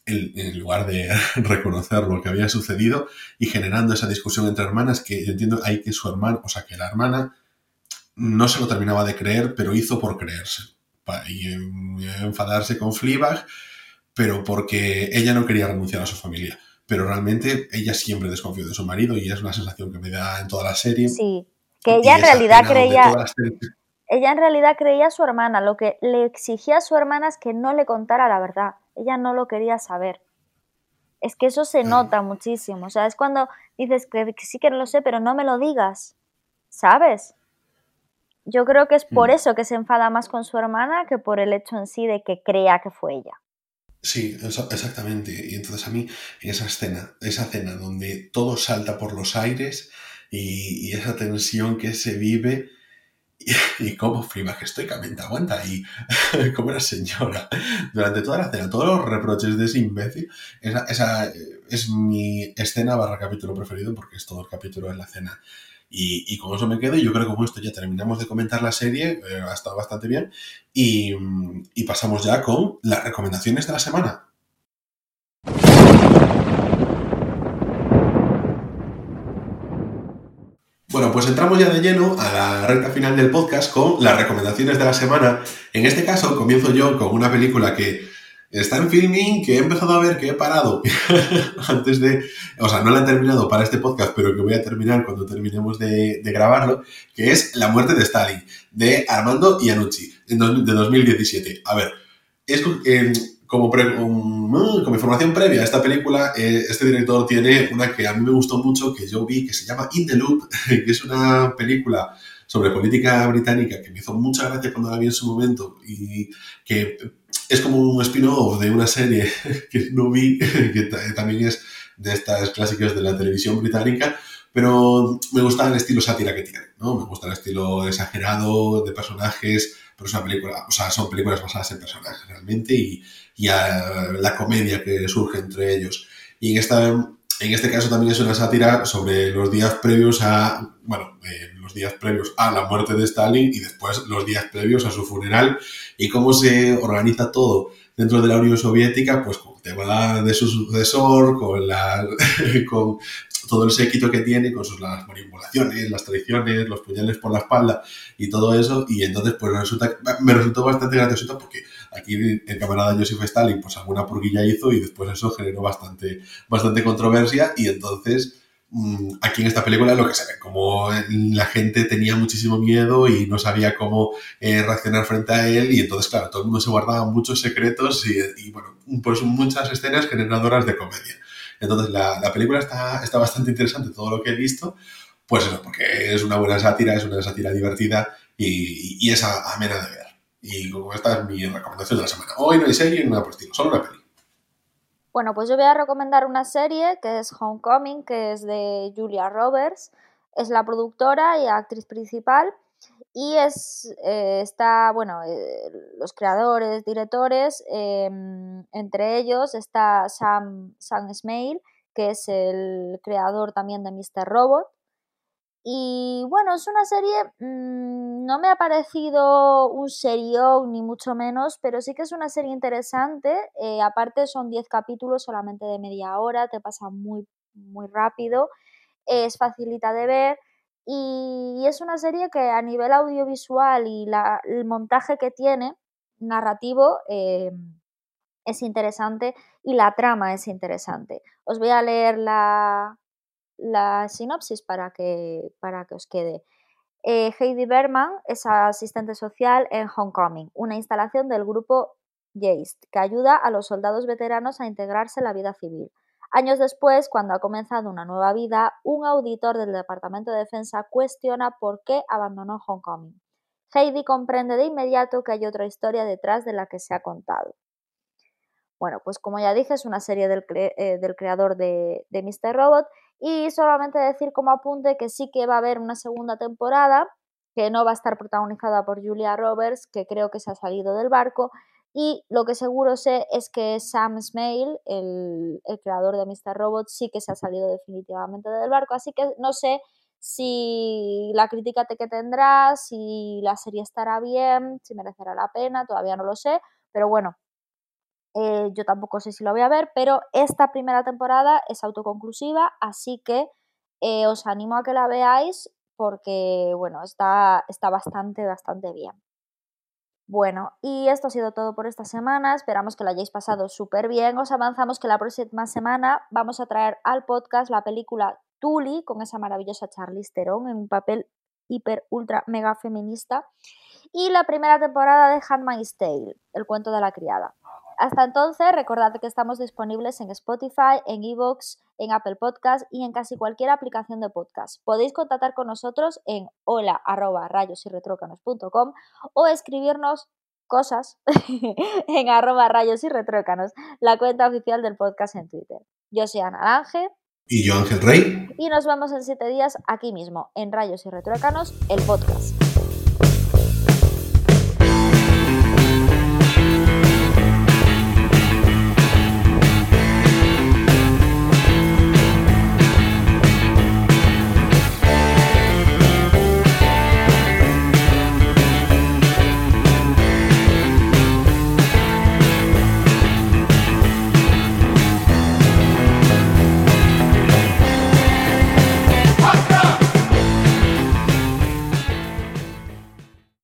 En lugar de reconocer lo que había sucedido y generando esa discusión entre hermanas, que yo entiendo hay que su hermana, o sea, que la hermana no se lo terminaba de creer, pero hizo por creerse y enfadarse con Fleabag, pero porque ella no quería renunciar a su familia. Pero realmente ella siempre desconfió de su marido y es una sensación que me da en toda la serie. Sí, que ella en realidad creía... Ella en realidad creía a su hermana. Lo que le exigía a su hermana es que no le contara la verdad. Ella no lo quería saber. Es que eso se nota muchísimo. O sea, es cuando dices que, que sí que lo sé, pero no me lo digas. ¿Sabes? Yo creo que es por eso que se enfada más con su hermana que por el hecho en sí de que crea que fue ella. Sí, exactamente. Y entonces a mí esa escena, esa cena donde todo salta por los aires y, y esa tensión que se vive y, y cómo Frima estoicamente aguanta ahí como una señora durante toda la cena, todos los reproches de ese imbécil, esa, esa es mi escena barra capítulo preferido porque es todo el capítulo en la cena y, y, con eso me quedo. Y yo creo que con esto ya terminamos de comentar la serie. Eh, ha estado bastante bien. Y, y pasamos ya con las recomendaciones de la semana. Bueno, pues entramos ya de lleno a la recta final del podcast con las recomendaciones de la semana. En este caso, comienzo yo con una película que está en filming, que he empezado a ver, que he parado antes de, o sea, no la he terminado para este podcast, pero que voy a terminar cuando terminemos de, grabarlo, que es La muerte de Stalin, de Armando Iannucci, de 2017. A ver, es eh, como, pre, um, como información previa a esta película, eh, este director tiene una que a mí me gustó mucho, que yo vi, que se llama In the Loop, que es una película sobre política británica que me hizo mucha gracia cuando la vi en su momento y que es como un spin-off de una serie que no vi, que también es de estas clásicas de la televisión británica, pero me gusta el estilo sátira que tiene, ¿no? Me gusta el estilo exagerado de personajes, pero es una película, o sea, son películas basadas en personajes realmente y, y a la comedia que surge entre ellos. Y en, esta, en este caso también es una sátira sobre los días previos a, bueno, eh, los días previos a la muerte de Stalin y después los días previos a su funeral y cómo se organiza todo dentro de la Unión Soviética, pues con el tema de su sucesor, con, la, con todo el séquito que tiene, con sus las manipulaciones, las traiciones, los puñales por la espalda y todo eso. Y entonces, pues resulta, me resultó bastante gracioso porque aquí el camarada Joseph Stalin, pues alguna purguilla hizo y después eso generó bastante, bastante controversia y entonces aquí en esta película es lo que se ve, como la gente tenía muchísimo miedo y no sabía cómo eh, reaccionar frente a él y entonces, claro, todo el mundo se guardaba muchos secretos y, y bueno, pues muchas escenas generadoras de comedia. Entonces, la, la, película está, está bastante interesante, todo lo que he visto, pues eso, porque es una buena sátira, es una sátira divertida y, y, y es amena de ver. Y esta es mi recomendación de la semana. Hoy no hay serie, no hay por estilo, solo una película. Bueno, pues yo voy a recomendar una serie que es Homecoming, que es de Julia Roberts. Es la productora y actriz principal. Y es, eh, está, bueno, eh, los creadores, directores, eh, entre ellos está Sam, Sam que es el creador también de Mr. Robot. Y bueno, es una serie, mm, no me ha parecido un serión ni mucho menos, pero sí que es una serie interesante. Eh, aparte son 10 capítulos solamente de media hora, te pasa muy, muy rápido, es facilita de ver y es una serie que a nivel audiovisual y el montaje que tiene, narrativo, eh, es interesante y la trama es interesante. Os voy a leer la, la sinopsis para que, para que os quede. Eh, Heidi Berman es asistente social en Homecoming, una instalación del grupo Geist que ayuda a los soldados veteranos a integrarse en la vida civil. Años después, cuando ha comenzado una nueva vida, un auditor del Departamento de Defensa cuestiona por qué abandonó Homecoming. Heidi comprende de inmediato que hay otra historia detrás de la que se ha contado. Bueno, pues como ya dije, es una serie del, eh, creador de, de Mr. Robot y solamente decir como apunte que sí que va a haber una segunda temporada que no va a estar protagonizada por Julia Roberts, que creo que se ha salido del barco, y lo que seguro sé es que Sam Smale, el, creador de Mr. Robot, sí que se ha salido definitivamente del barco. Así que no sé si la crítica que tendrá, si la serie estará bien, si merecerá la pena, todavía no lo sé. Pero bueno, eh, yo tampoco sé si lo voy a ver, pero esta primera temporada es autoconclusiva, así que eh, os animo a que la veáis porque, bueno, está, está bastante, bastante bien. Bueno, y esto ha sido todo por esta semana. Esperamos que lo hayáis pasado súper bien. Os avanzamos que la próxima semana vamos a traer al podcast la película Tully con esa maravillosa Charlize Theron en un papel hiper, ultra, mega feminista. Y la primera temporada de Handmaid's Tale, el cuento de la criada. Hasta entonces, recordad que estamos disponibles en Spotify, en Evox, en Apple Podcast y en casi cualquier aplicación de podcast. Podéis contactar con nosotros en hola o escribirnos cosas en arroba rayos y retrócanos, la cuenta oficial del podcast en Twitter. Yo soy Ana Lange. Y yo Ángel Rey. Y nos vemos en siete días aquí mismo, en Rayos y Retrócanos, el podcast.